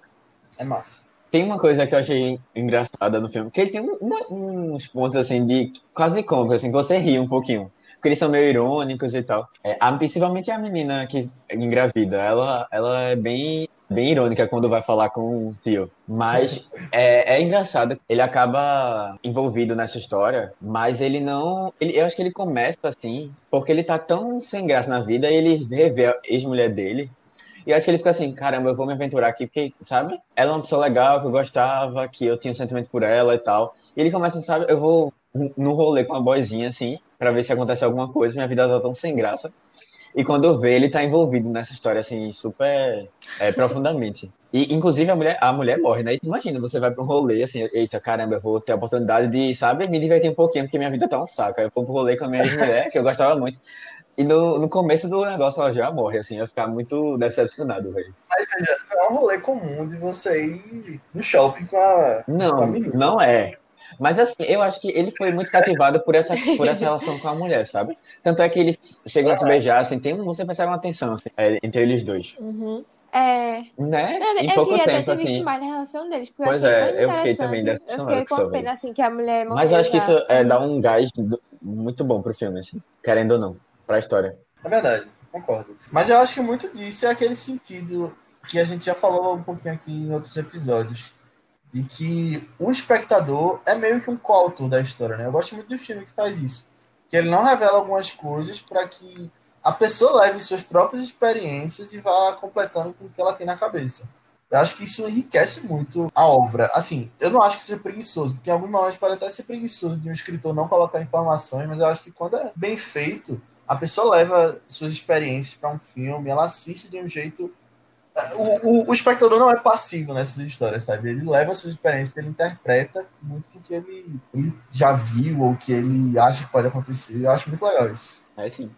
É massa. Tem uma coisa que eu achei engraçada no filme, que ele tem um- uma- uns pontos assim de quase cômicos, assim, que você ri um pouquinho. Porque eles são meio irônicos e tal. É, a, principalmente a menina que engravida, ela, ela é bem, bem irônica quando vai falar com o tio. Mas é, é engraçado, ele acaba envolvido nessa história, mas ele não. Ele, eu acho que ele começa assim, porque ele tá tão sem graça na vida, e ele revê a ex-mulher dele. E acho que ele fica assim, caramba, eu vou me aventurar aqui, porque, sabe? Ela é uma pessoa legal, que eu gostava, que eu tinha um sentimento por ela e tal. E ele começa, sabe, eu vou no rolê com uma boizinha, assim, pra ver se acontece alguma coisa, minha vida tá tão sem graça. E quando vejo, ele tá envolvido nessa história, assim, super é, profundamente. E, inclusive, a mulher, a mulher morre, né? E imagina, você vai pra um rolê, assim, eita, caramba, eu vou ter a oportunidade de, sabe, me divertir um pouquinho, porque minha vida tá um saco. Aí eu vou pro rolê com a minha ex-mulher, que eu gostava muito. E no, no começo do negócio ela já morre, assim, eu ia ficar muito decepcionado, velho. É um rolê comum de você ir no shopping com a. Com a Não, não é. Mas assim, eu acho que ele foi muito cativado por essa, por essa relação com a mulher, sabe? Tanto é que eles chegam a se beijar, assim, tem um, você percebe uma tensão assim, é, entre eles dois. Uhum. É, Né? eu, em eu pouco queria até tempo, ter visto assim. mais a relação deles, porque Pois eu achei é, tão eu fiquei também interessante. Eu fiquei com pena, assim, que a mulher morreu Mas eu acho que isso é, dá um gás do- muito bom pro filme, assim, querendo ou não, pra história. É verdade, concordo. Mas eu acho que muito disso é aquele sentido que a gente já falou um pouquinho aqui em outros episódios, de que o espectador é meio que um coautor da história, né? Eu gosto muito do filme que faz isso, que ele não revela algumas coisas para que a pessoa leve suas próprias experiências e vá completando com o que ela tem na cabeça. Eu acho que isso enriquece muito a obra. Assim, eu não acho que seja preguiçoso, porque em alguns momentos pode até ser preguiçoso de um escritor não colocar informações, mas eu acho que quando é bem feito, a pessoa leva suas experiências para um filme, ela assiste de um jeito. O, o, o espectador não é passivo nessas histórias, sabe? Ele leva suas experiências, ele interpreta muito do que ele, ele já viu ou que ele acha que pode acontecer. Eu acho muito legal isso. É sim.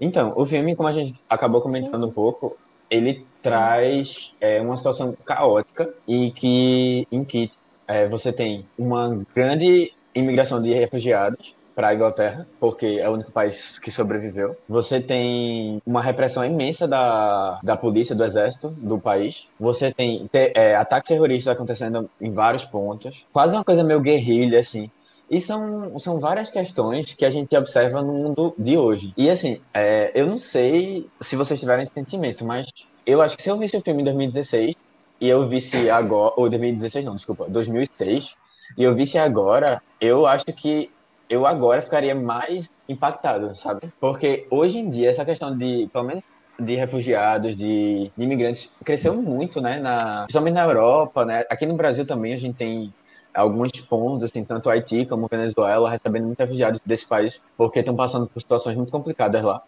Então, o filme, como a gente acabou comentando Sim, sim. um pouco, ele traz é, uma situação caótica e que em que é, você tem uma grande imigração de refugiados para a Inglaterra, porque é o único país que sobreviveu. Você tem uma repressão imensa da, da polícia, do exército do país. Você tem te- é, ataques terroristas acontecendo em vários pontos. Quase uma coisa meio guerrilha, assim. E são, são várias questões que a gente observa no mundo de hoje. E assim, é, eu não sei se vocês tiverem esse sentimento, mas eu acho que se eu visse o filme em 2016 e eu visse agora, ou 2016 não, desculpa, 2006, e eu visse agora, eu acho que eu agora ficaria mais impactado, sabe? Porque hoje em dia essa questão de, pelo menos de refugiados, de, de imigrantes, cresceu muito, né? Na, principalmente na Europa, né? Aqui no Brasil também a gente tem alguns pontos, assim, tanto Haiti como Venezuela, recebendo muitos refugiados desse país, porque estão passando por situações muito complicadas lá.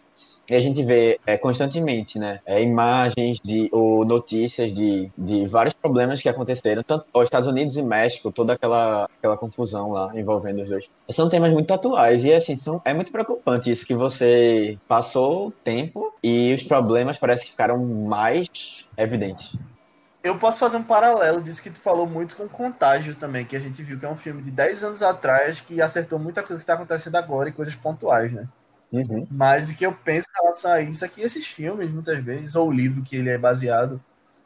E a gente vê é, constantemente, né, é, imagens de, ou notícias de, de vários problemas que aconteceram, tanto os Estados Unidos e México, toda aquela, aquela confusão lá envolvendo os dois. São temas muito atuais e, assim, são, é muito preocupante isso que você passou o tempo e os problemas parece que ficaram mais evidentes. Eu posso fazer um paralelo disso que tu falou muito com Contágio também, que a gente viu que é um filme de 10 anos atrás que acertou muita coisa que está acontecendo agora e coisas pontuais, né? Uhum. Mas o que eu penso em relação a isso é que esses filmes, muitas vezes, ou o livro que ele é baseado,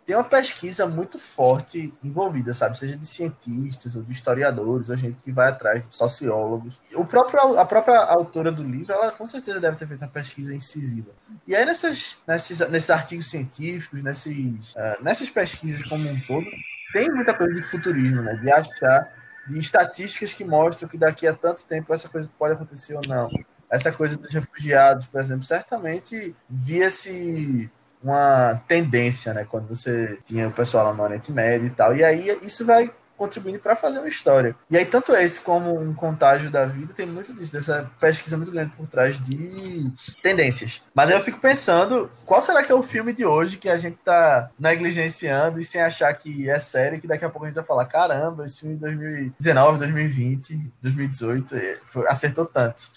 tem uma pesquisa muito forte envolvida, sabe? Seja de cientistas, ou de historiadores, ou gente que vai atrás, sociólogos. O próprio, a própria autora do livro, ela com certeza deve ter feito uma pesquisa incisiva. E aí, nessas, nesses, nesses artigos científicos, nesses, uh, nessas pesquisas como um todo, tem muita coisa de futurismo, né? De achar, de estatísticas que mostram que daqui a tanto tempo essa coisa pode acontecer ou não essa coisa dos refugiados, por exemplo, certamente via-se uma tendência, né? Quando você tinha o pessoal lá no Oriente Médio e tal. E aí isso vai contribuindo para fazer uma história. E aí, tanto esse como um contágio da vida, tem muito disso, dessa pesquisa muito grande por trás de tendências. Mas aí eu fico pensando, qual será que é o filme de hoje que a gente tá negligenciando e sem achar que é sério, que daqui a pouco a gente vai falar, caramba, esse filme de 2019, 2020, 2018, foi, acertou tanto.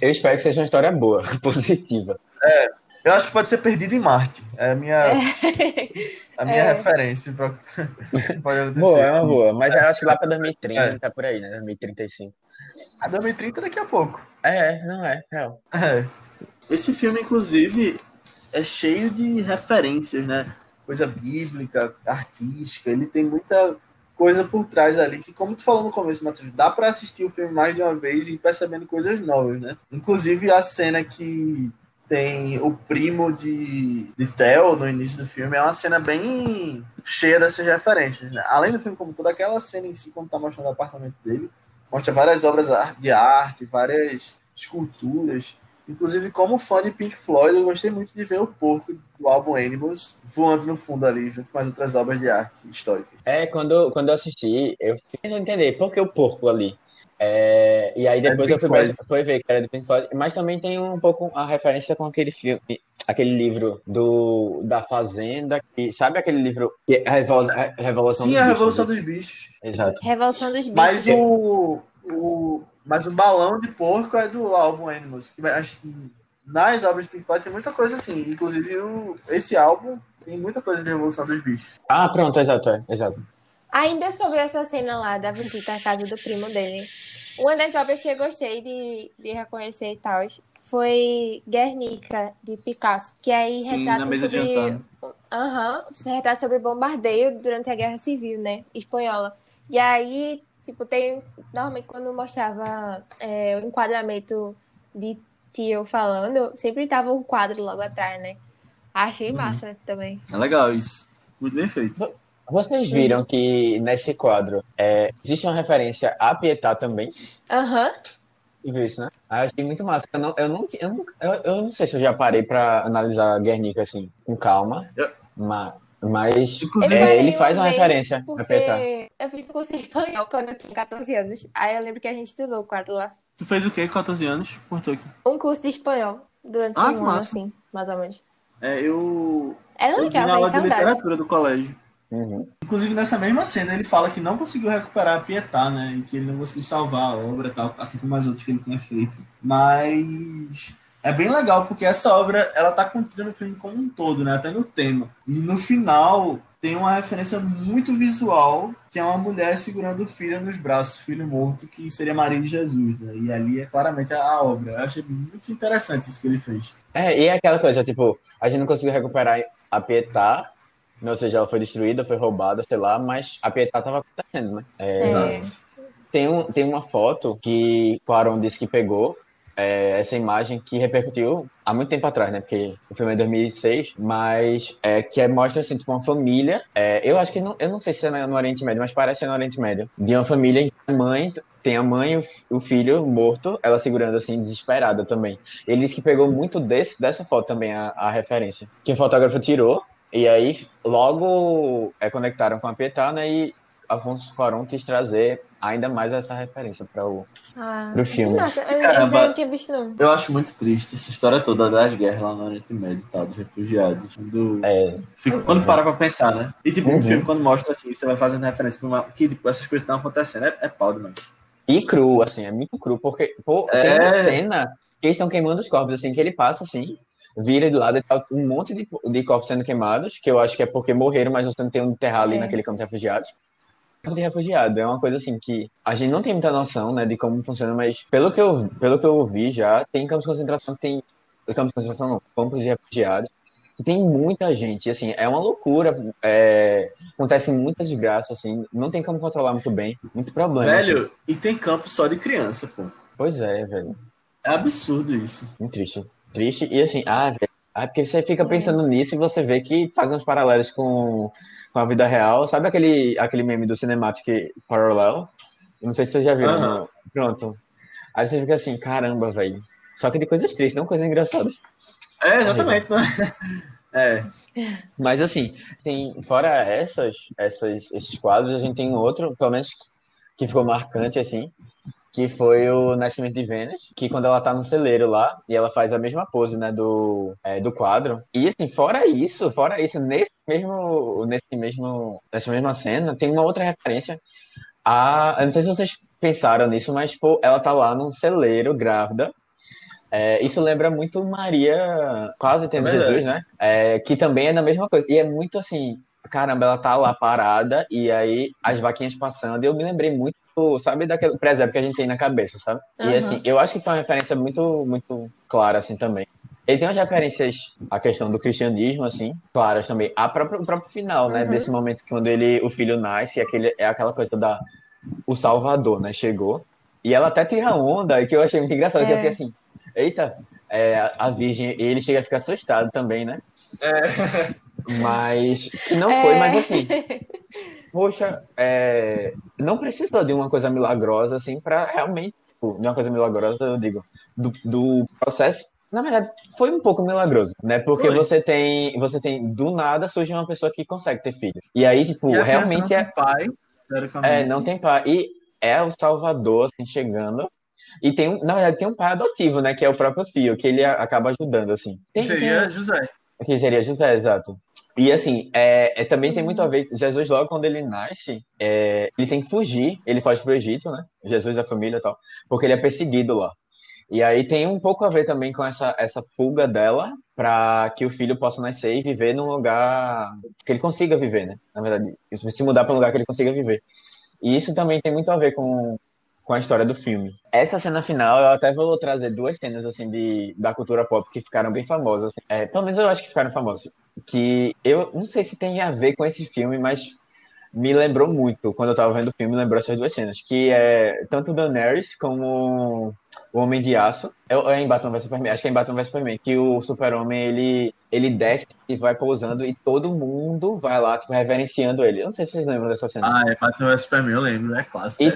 Eu, espero que seja uma história boa, positiva. É, eu acho que pode ser Perdido em Marte. É a minha, É. a minha É. referência. Pra... pode acontecer. Boa, é uma boa. Mas eu acho que lá pra 2030, por aí, né? 2035. A 2030 daqui a pouco. É, não é, real. É. Esse filme, inclusive, é cheio de referências, né? Coisa bíblica, artística. Ele tem muita coisa por trás ali que, como tu falou no começo, Matheus, dá pra assistir o filme mais de uma vez e ir percebendo coisas novas, né? Inclusive a cena que tem o primo de, de Theo no início do filme é uma cena bem cheia dessas referências, né? Além do filme como toda aquela cena em si, como tá mostrando o apartamento dele, mostra várias obras de arte, várias esculturas. Inclusive, como fã de Pink Floyd, eu gostei muito de ver o porco do álbum Animals voando no fundo ali, junto com as outras obras de arte históricas. É, quando, quando eu assisti, eu fiquei tentando entender por que o porco ali. É, e aí depois É eu fui, ver- fui ver que era do Pink Floyd, mas também tem um pouco a referência com aquele filme, aquele livro do, da Fazenda, que, sabe aquele livro que é a Revol- a Revolução Sim, dos a Bichos? Revolução dos Bichos. Exato. Revolução dos bichos. Mas o, o, mas o balão de porco é do álbum Animals. Que, nas obras de Pink Floyd tem muita coisa assim. Inclusive, o, esse álbum tem muita coisa de Revolução dos Bichos. Ah, pronto, exato, é, exato. Ainda sobre essa cena lá da visita à casa do primo dele. Uma das obras que eu gostei de, de reconhecer e tal foi Guernica, de Picasso. Que aí Sim, retrata na sobre. Aham, retrata sobre bombardeio durante a Guerra Civil, né? Espanhola. E aí, tipo, tem. Normalmente quando mostrava é, o enquadramento de tio falando, sempre tava um quadro logo atrás, né? Achei Uhum. massa também. É legal isso. Muito bem feito. Vocês viram que nesse quadro é, existe uma referência a Pietà também? Aham. E viu isso, né? Ah, achei muito massa. Eu não, eu, não, eu, não, eu, eu não sei se eu já parei pra analisar Guernica assim, com calma, Eu- mas, mas Inclusive- é, ele faz uma referência a eu fiz curso de espanhol quando eu tinha 14 anos. Aí eu lembro que a gente estudou o quadro lá. Tu fez o quê? 14 anos? Cortou aqui. Um curso de espanhol durante Ah, um que ano, massa. assim, mais ou menos. É, eu. Era eu vi legal, na aula de literatura do colégio. Uhum. Inclusive, nessa mesma cena, ele fala que não conseguiu recuperar a Pietà, né? E que ele não conseguiu salvar a obra e tal, assim como as outras que ele tinha feito. Mas é bem legal, porque essa obra, ela tá contida no filme como um todo, né? Até no tema. E no final, tem uma referência muito visual, que é uma mulher segurando o filho nos braços, o filho morto, que seria Maria de Jesus, né? E ali é claramente a obra. Eu achei muito interessante isso que ele fez. É, e é aquela coisa, tipo, a gente não conseguiu recuperar a Pietà, ou seja, ela foi destruída, foi roubada, sei lá, mas a Pietà tava acontecendo, né? É. Exato. Tem, um, tem uma foto que o Aaron disse que pegou, é, essa imagem que repercutiu há muito tempo atrás, né? Porque o filme é de 2006, mas é, que é- mostra assim, tipo, uma família. é, eu acho que não, eu não sei se é no Oriente Médio, mas parece ser no Oriente Médio. De uma família em que a mãe tem a mãe e o, filho morto, ela segurando assim, desesperada também. Ele disse que pegou muito desse, dessa foto também, a, a referência. Que o fotógrafo tirou, e aí logo é, conectaram com a Pietà, né? E Afonso Cuarón quis trazer ainda mais essa referência para o Ah, Pro filme. massa. Eu, Caramba. eu não tinha visto, não. Eu acho muito triste essa história toda das guerras lá no Oriente Médio e tal, dos refugiados. Quando, é, fico, quando para pra pensar, né? E tipo, Uhum. o filme, quando mostra assim, você vai fazendo referência pra uma. Que tipo, essas coisas estão acontecendo. É, é pau demais. e cru, assim, é muito cru, porque pô, É. tem uma cena que eles estão queimando os corpos, assim, que ele passa assim, vira de lado e tá um monte de, de corpos sendo queimados, que eu acho que é porque morreram, mas você não tem onde enterrar ali É. naquele campo de refugiados. Campo de refugiado é uma coisa assim que a gente não tem muita noção, né, de como funciona, mas pelo que eu, pelo que eu vi já, tem campos de concentração que tem campos de concentração não, campos de refugiados que tem muita gente, assim, é uma loucura, é, acontece muita desgraça, assim, não tem como controlar muito bem, muito problema. assim. Velho, e tem campo só de criança, pô. Pois é, velho. É absurdo isso. Muito triste. Triste e assim, ah, velho. Ah, porque você fica pensando nisso e você vê que faz uns paralelos com, com a vida real. Sabe aquele, aquele meme do Cinematic Parallel? Não sei se você já viu. Não. Pronto. Aí você fica assim, caramba, velho. Só que de coisas tristes, não coisas engraçadas. É, exatamente, né? É. Mas assim, tem, fora essas, essas, esses quadros, a gente tem um outro, pelo menos que ficou marcante, assim, que foi o Nascimento de Vênus, que quando ela tá no celeiro lá, e ela faz a mesma pose, né, do, é, do quadro. E assim, fora isso, fora isso, nesse mesmo, nesse mesmo, nessa mesma cena, tem uma outra referência a, eu não sei se vocês pensaram nisso, mas, pô, ela tá lá num celeiro, grávida, é, isso lembra muito Maria, quase tendo É. Jesus, né? É, que também é da mesma coisa. E é muito assim, caramba, ela tá lá parada e aí as vaquinhas passando. E eu me lembrei muito, sabe, daquele presépio que a gente tem na cabeça, sabe? E Aham. assim, eu acho que foi uma referência muito, muito clara, assim, também. Ele tem umas referências à questão do cristianismo, assim, claras também. A própria, o próprio final, né? Uhum. Desse momento que quando ele, o filho nasce, aquele, é aquela coisa da. O Salvador, né? Chegou. E ela até tira onda, que eu achei muito engraçado, que eu É. fiquei assim, eita, é, a- Virgem, e ele chega a ficar assustado também, né? É. Mas. Não É. foi, mas assim. Poxa, é, não precisou de uma coisa milagrosa, assim, pra realmente. Tipo, de uma coisa milagrosa, eu digo, do, do processo. Na verdade, foi um pouco milagroso, né? Porque Foi. você tem, você tem, do nada, surge uma pessoa que consegue ter filho. E aí, tipo, E realmente não é, tem pai, é, não tem pai. E é o Salvador, assim, chegando. E tem, um- na verdade, tem um pai adotivo, né? Que é o próprio filho, que ele acaba ajudando, assim. Tem, tem- Seria José. que seria José, exato. E assim, é, é- também tem muito a ver. Jesus, logo quando ele nasce, é, ele tem que fugir. Ele foge pro Egito, né? Jesus, a família e tal. Porque ele é perseguido lá. E aí tem um pouco a ver também com essa, essa fuga dela para que o filho possa nascer e viver num lugar que ele consiga viver, né? Na verdade, se mudar para um lugar que ele consiga viver. E isso também tem muito a ver com, com a história do filme. Essa cena final, eu até vou trazer duas cenas assim de, da cultura pop que ficaram bem famosas. É, pelo menos eu acho que ficaram famosas. Que eu não sei se tem a ver com esse filme, mas me lembrou muito. Quando eu tava vendo o filme, lembrou essas duas cenas. Que é tanto Daenerys como o Homem de Aço. É, é em Batman vs Superman. Acho que é em Batman vs Superman. Que o Super-Homem, ele, ele desce e vai pousando e todo mundo vai lá, tipo, reverenciando ele. Eu não sei se vocês lembram dessa cena. Ah, é Batman vs Superman, eu lembro. É clássico E-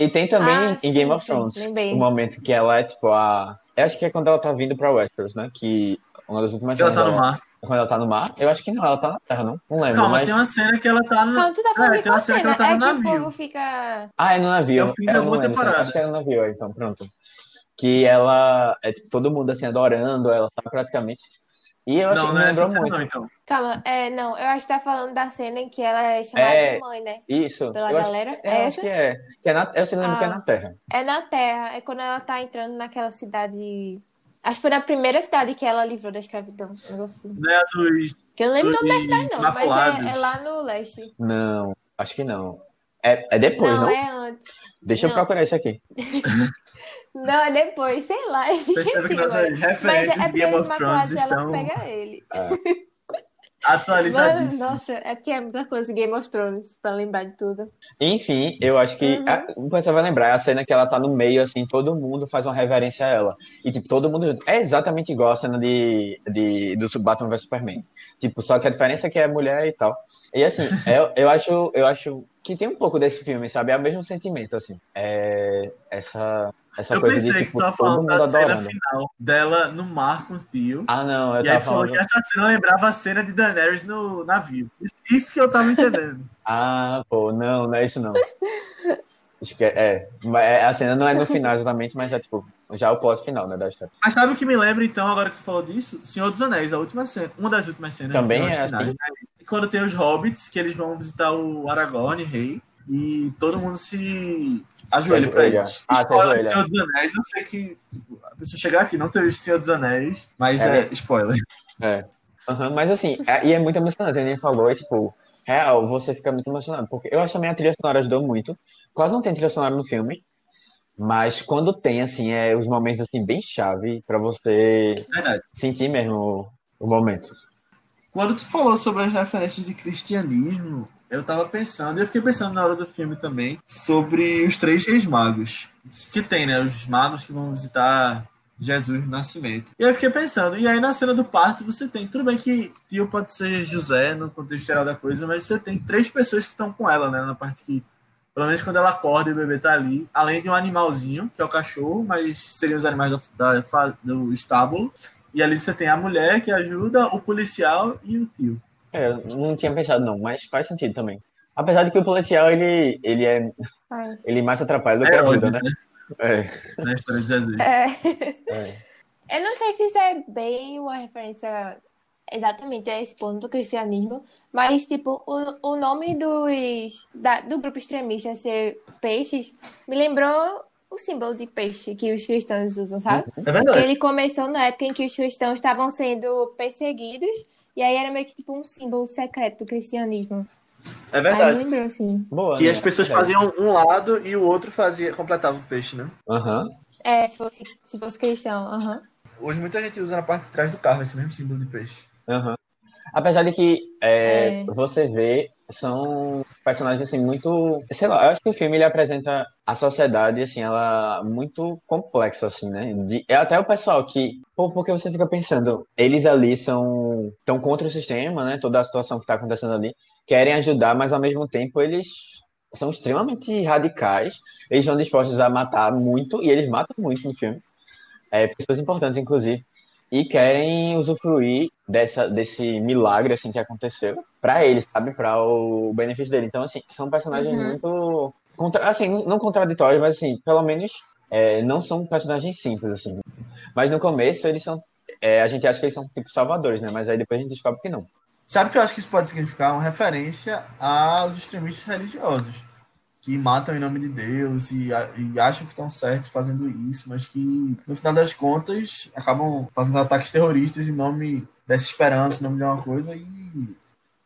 E tem também Ah, em sim, Game of Thrones o momento que ela é tipo a. Eu acho que é quando ela tá vindo pra Westeros, né? Que uma das últimas ela tá no mar. Quando ela tá no mar? Eu acho que não, ela tá na terra, não? Não lembro, Calma, mas. tem uma cena que ela tá no. Não, tu tá falando É, de tem uma qual cena que tá no É que o navio. povo fica. Ah, é no navio. É o fim eu da não lembro. Acho que é no navio, então, pronto. Que ela. É tipo, todo mundo assim adorando ela, tá praticamente. E eu achei Não, que não me é lembrou muito. não, então. Calma, é, não, eu acho que tá falando da cena em que ela é chamada É. de mãe, né? Isso. Pela eu acho, galera. eu É acho essa? que é. Que é na, eu se lembro que é Ah. na Terra. É na Terra, é quando ela tá entrando naquela cidade. Acho que foi na primeira cidade que ela livrou da escravidão. um negócio assim. Não é a dos. Que eu não lembro o nome da cidade, não, mas é, é lá no leste. Não, acho que não. É, é depois, não? não, é antes. Deixa eu não. procurar isso aqui. Não, é depois, sei lá. eu Percebe que Mas é, é de porque Game os of Thrones Imaculados ela estão pega ele. Mano, atualizadíssimas. nossa, é porque é muita coisa de Game of Thrones pra lembrar de tudo. Enfim, eu acho que Uhum. a- você vai lembrar é a cena que ela tá no meio, assim, todo mundo faz uma reverência a ela. E, tipo, todo mundo junto. É exatamente igual a cena de, de, do Batman vs Superman. Tipo, só que a diferença é que é mulher e tal. E, assim, eu, eu, acho, eu acho que tem um pouco desse filme, sabe? É o mesmo sentimento, assim. É essa, essa Eu coisa pensei de, que tipo, todo falando da cena adorando. final dela no mar com o tio. Ah, não, eu e aí falou que essa cena lembrava a cena de Daenerys no navio. Isso- Isso que eu tava entendendo. Ah, pô, não, não é isso não. Acho que é, é, é- a cena não é no final exatamente, mas é, tipo, já o pós-final, né, da história. Mas sabe o que me lembra, então, agora que tu falou disso? Senhor dos Anéis, a última cena. Uma das últimas cenas. Também não, é finais, assim. Quando tem os hobbits, que eles vão visitar o Aragorn, rei, e todo mundo se ajoelha pra eles. Ah, spoiler do Senhor dos Anéis, eu sei que tipo, a pessoa chegar aqui não ter visto Senhor dos Anéis, mas É. é, spoiler. É. Aham, mas assim, é- e é muito emocionante, ele falou, e, tipo, real, você fica muito emocionado, porque eu acho também a trilha sonora ajudou muito. Quase não tem trilha sonora no filme, mas quando tem, assim, é os momentos, assim, bem chave pra você Verdade. sentir mesmo o momento. Quando tu falou sobre as referências de cristianismo, eu tava pensando, e eu fiquei pensando na hora do filme também, sobre os três reis magos. Que tem, né? Os magos que vão visitar Jesus no nascimento. E aí eu fiquei pensando, e aí na cena do parto você tem, tudo bem que tio pode ser José no contexto geral da coisa, mas você tem três pessoas que estão com ela, né? Na parte que, pelo menos quando ela acorda e o bebê tá ali, além de um animalzinho, que é o cachorro, mas seriam os animais da, do estábulo. E ali você tem a mulher que ajuda, o policial e o tio. É, eu não tinha pensado não, mas faz sentido também. Apesar de que o policial, ele, ele é. Ai. Ele mais atrapalha do que É ajuda, ódio, né? É. Na história de Jesus. É. é. Eu não sei se isso é bem uma referência exatamente a esse ponto do cristianismo, mas, tipo, o, o nome dos, da- do grupo extremista ser peixes me lembrou o símbolo de peixe que os cristãos usam, sabe? É Porque verdade. ele começou na época em que os cristãos estavam sendo perseguidos, e aí era meio que tipo um símbolo secreto do cristianismo. É Aí verdade. lembrou, assim. Boa. Que né? as pessoas Verdade. faziam um lado e o outro fazia, completava o peixe, né? Aham. É, se fosse, se fosse cristão, aham. Hoje muita gente usa na parte de trás do carro esse mesmo símbolo de peixe. Aham. Apesar de que é, É. você vê, são personagens assim muito, sei lá, eu acho que o filme ele apresenta a sociedade assim, ela muito complexa assim, né? De, é até o pessoal que, pô, porque você fica pensando, eles ali são estão contra o sistema, né? Toda a situação que está acontecendo ali, querem ajudar, mas ao mesmo tempo eles são extremamente radicais, eles estão dispostos a matar muito e eles matam muito no filme. É, pessoas importantes inclusive e querem usufruir dessa, desse milagre assim que aconteceu pra eles, sabe, Pra o benefício dele. Então assim, são personagens Uhum. muito contra, assim, não contraditórios, mas assim, pelo menos é, não são personagens simples assim. Mas no começo eles são é, a gente acha que eles são tipo salvadores, né? Mas aí depois a gente descobre que não. Sabe o que eu acho que isso pode significar? Uma referência aos extremistas religiosos, que matam em nome de Deus e, e acham que estão certos fazendo isso, mas que, no final das contas, acabam fazendo ataques terroristas em nome dessa esperança, em nome de uma coisa, e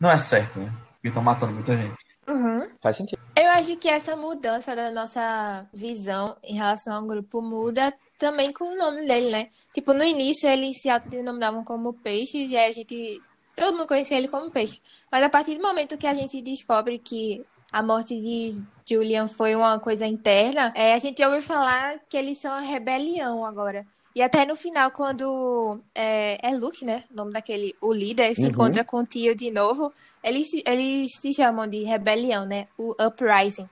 não é certo, né? Porque estão matando muita gente. Uhum. Faz sentido. Eu acho que essa mudança da nossa visão em relação ao grupo muda também com o nome dele, né? Tipo, no início eles se autodenominavam como peixes e aí a gente. Todo mundo conhecia ele como peixe. Mas a partir do momento que a gente descobre que a morte de Julian foi uma coisa interna, é, a gente ouve falar que eles são a rebelião agora. E até no final, quando é, é Luke, né? O nome daquele, o líder, se Uhum. encontra com o tio de novo, eles, se- eles se chamam de rebelião, né? O uprising.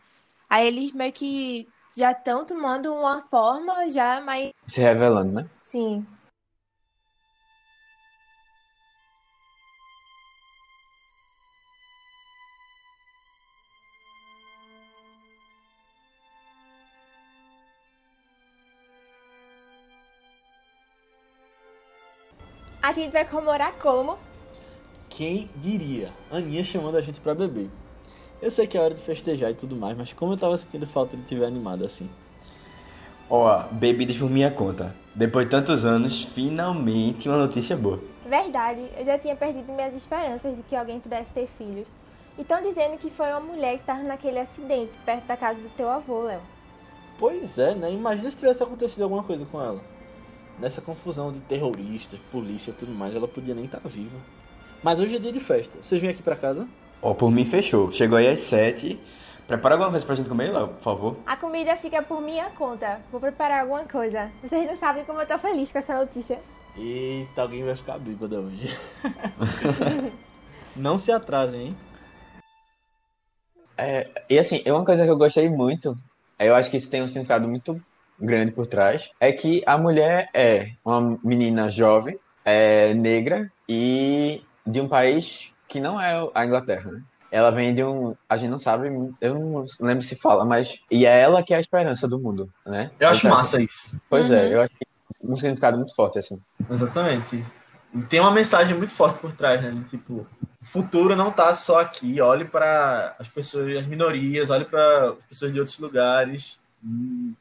Aí eles meio que já estão tomando uma forma já mais. Se revelando, né? Sim. A gente vai comemorar como? Quem diria? Aninha chamando a gente pra beber. Eu sei que é hora de festejar e tudo mais, mas como eu tava sentindo falta de te ver animado assim. Ó, bebidas por minha conta. Depois de tantos anos, finalmente uma notícia boa. Verdade, eu já tinha perdido minhas esperanças de que alguém pudesse ter filhos. E estão dizendo que foi uma mulher que estava naquele acidente perto da casa do teu avô, Léo. Pois é, né? Imagina se tivesse acontecido alguma coisa com ela. Nessa confusão de terroristas, polícia e tudo mais, ela podia nem estar viva. Mas hoje é dia de festa. Vocês vêm aqui pra casa? Ó, por mim fechou. Chegou aí às sete. Prepara alguma coisa pra gente comer, Léo, por favor. A comida fica por minha conta. Vou preparar alguma coisa. Vocês não sabem como eu tô feliz com essa notícia. Eita, alguém vai ficar bêbada hoje. Não se atrasem, hein? É, e assim, é uma coisa que eu gostei muito, eu acho que isso tem um significado muito grande por trás, é que a mulher é uma menina jovem, é negra e de um país que não é a Inglaterra, né? Ela vem de um, a gente não sabe, eu não lembro se fala, mas e é ela que é a esperança do mundo, né? Eu acho Então, massa isso. Pois Uhum. é, eu acho que um significado muito forte assim. Exatamente. E tem uma mensagem muito forte por trás, né? Tipo, o futuro não tá só aqui. Olhe para as pessoas, as minorias, olhe para as pessoas de outros lugares.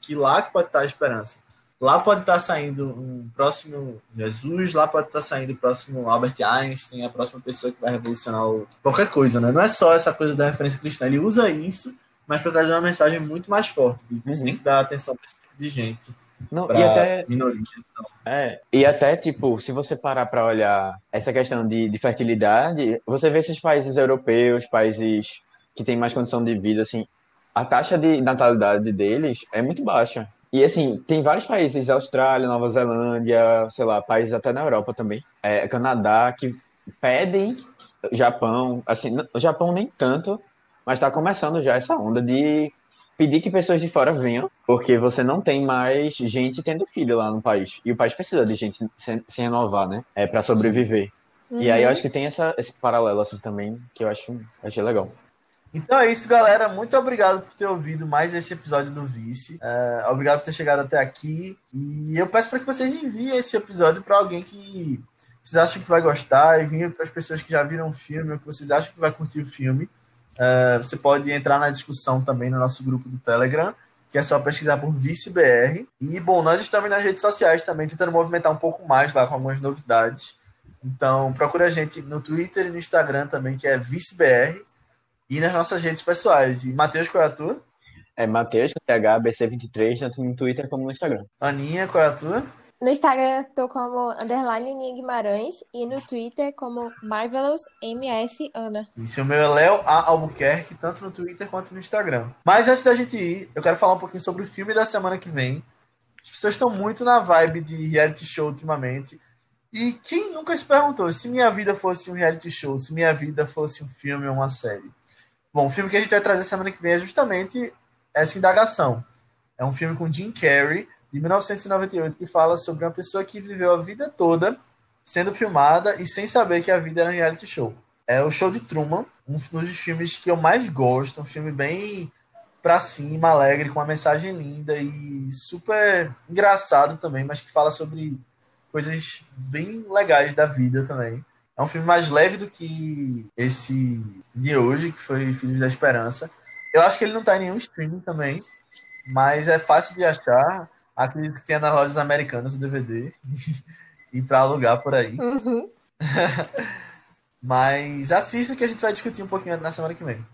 Que lá que pode estar a esperança. Lá pode estar saindo um próximo Jesus, lá pode estar saindo o próximo Albert Einstein, a próxima pessoa que vai revolucionar o- qualquer coisa, né? Não é só essa coisa da referência cristã. Ele usa isso, mas para trazer uma mensagem muito mais forte. De que você Uhum. tem que dar atenção para esse tipo de gente, Não, e até minorias. Então. É, e até, tipo, se você parar para olhar essa questão de, de fertilidade, você vê esses países europeus, países que têm mais condição de vida, assim, a taxa de natalidade deles é muito baixa. E, assim, tem vários países, Austrália, Nova Zelândia, sei lá, países até na Europa também, é, Canadá, que pedem Japão, assim, o Japão nem tanto, mas está começando já essa onda de pedir que pessoas de fora venham, porque você não tem mais gente tendo filho lá no país. E o país precisa de gente se, se renovar, né? É, para sobreviver. E aí eu acho que tem essa, esse paralelo assim também, que eu acho achei legal. Então é isso, galera. Muito obrigado por ter ouvido mais esse episódio do Vice. É, obrigado por ter chegado até aqui. E eu peço para que vocês enviem esse episódio para alguém que vocês acham que vai gostar. Enviem para as pessoas que já viram o filme ou que vocês acham que vai curtir o filme. É, você pode entrar na discussão também no nosso grupo do Telegram, que é só pesquisar por ViceBR. E, bom, nós estamos nas redes sociais também, tentando movimentar um pouco mais lá com algumas novidades. Então, procure a gente no Twitter e no Instagram também, que é ViceBR, e nas nossas redes pessoais. E, Matheus, qual é a tua? É Matheus, THBC23, tanto no Twitter como no Instagram. Aninha, qual é a tua? No Instagram eu tô como underline Aninha Guimarães e no Twitter como Marvelous MS Ana. Isso, o meu é Léo A. Albuquerque, tanto no Twitter quanto no Instagram. Mas antes da gente ir, eu quero falar um pouquinho sobre o filme da semana que vem. As pessoas estão muito na vibe de reality show ultimamente. E quem nunca se perguntou se minha vida fosse um reality show, se minha vida fosse um filme ou uma série? Bom, o filme que a gente vai trazer semana que vem é justamente essa indagação. É um filme com Jim Carrey, de 1998, que fala sobre uma pessoa que viveu a vida toda sendo filmada e sem saber que a vida era um reality show. É o Show de Truman, um dos filmes que eu mais gosto, um filme bem pra cima, alegre, com uma mensagem linda e super engraçado também, mas que fala sobre coisas bem legais da vida também. É um filme mais leve do que esse de hoje, que foi Filhos da Esperança. Eu acho que ele não tá em nenhum streaming também, mas é fácil de achar. Acredito que tenha nas lojas americanas o DVD e para alugar por aí. Uhum. mas assista que a gente vai discutir um pouquinho na semana que vem.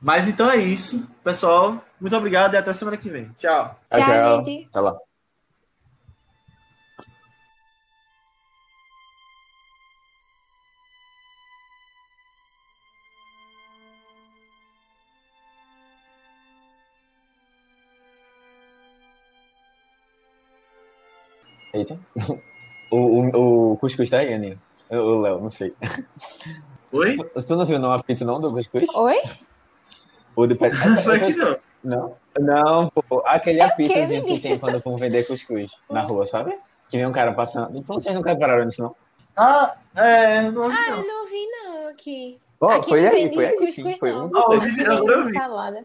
Mas então é isso, pessoal. Muito obrigado e até semana que vem. Tchau. Tchau, gente. Até lá. Eita. O, o, o cuscuz tá aí, Aninha? O Léo, não sei. Oi? Tu não viu não a fita não do cuscuz? Oi? O do pé. Não aqui não. Não? Não, pô. Aquele É o quê, apitozinho que tem quando vão vender cuscuz na rua, sabe? Que vem um cara passando. Então vocês nunca pararam nisso, não? Ah, é, não ouvi Ah, não. eu não vi não aqui. Ó, Aqui foi não aí, vende foi aí sim. Foi não. um. Ah, eu vi, eu vende vi. salada.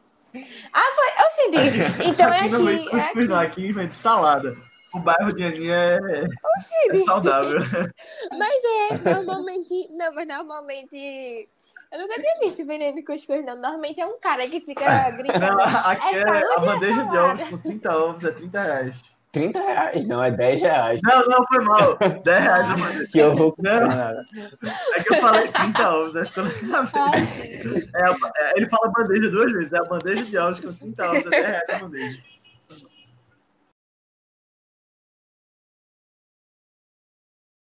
Ah, foi. Eu senti. Então é aqui não vem aqui. É cuscuz, não. aqui. Aqui vende salada. O bairro de Aninha é, é saudável. Mas é, normalmente. Não, mas normalmente. Eu nunca tinha visto vendendo cuscuz, não. Normalmente é um cara que fica gritando. Não, aqui É é, a é bandeja de ovos com 30 ovos é 30 reais. 30 reais, não, é 10 reais. Não, não, foi mal. 10 reais a bandeja. Que eu vou. Não. Nada. É que eu falei 30 ovos, acho que eu não Ah, sim. é, a- é, Ele fala bandeja duas vezes, é a bandeja de ovos com 30 ovos, é 10 reais a bandeja.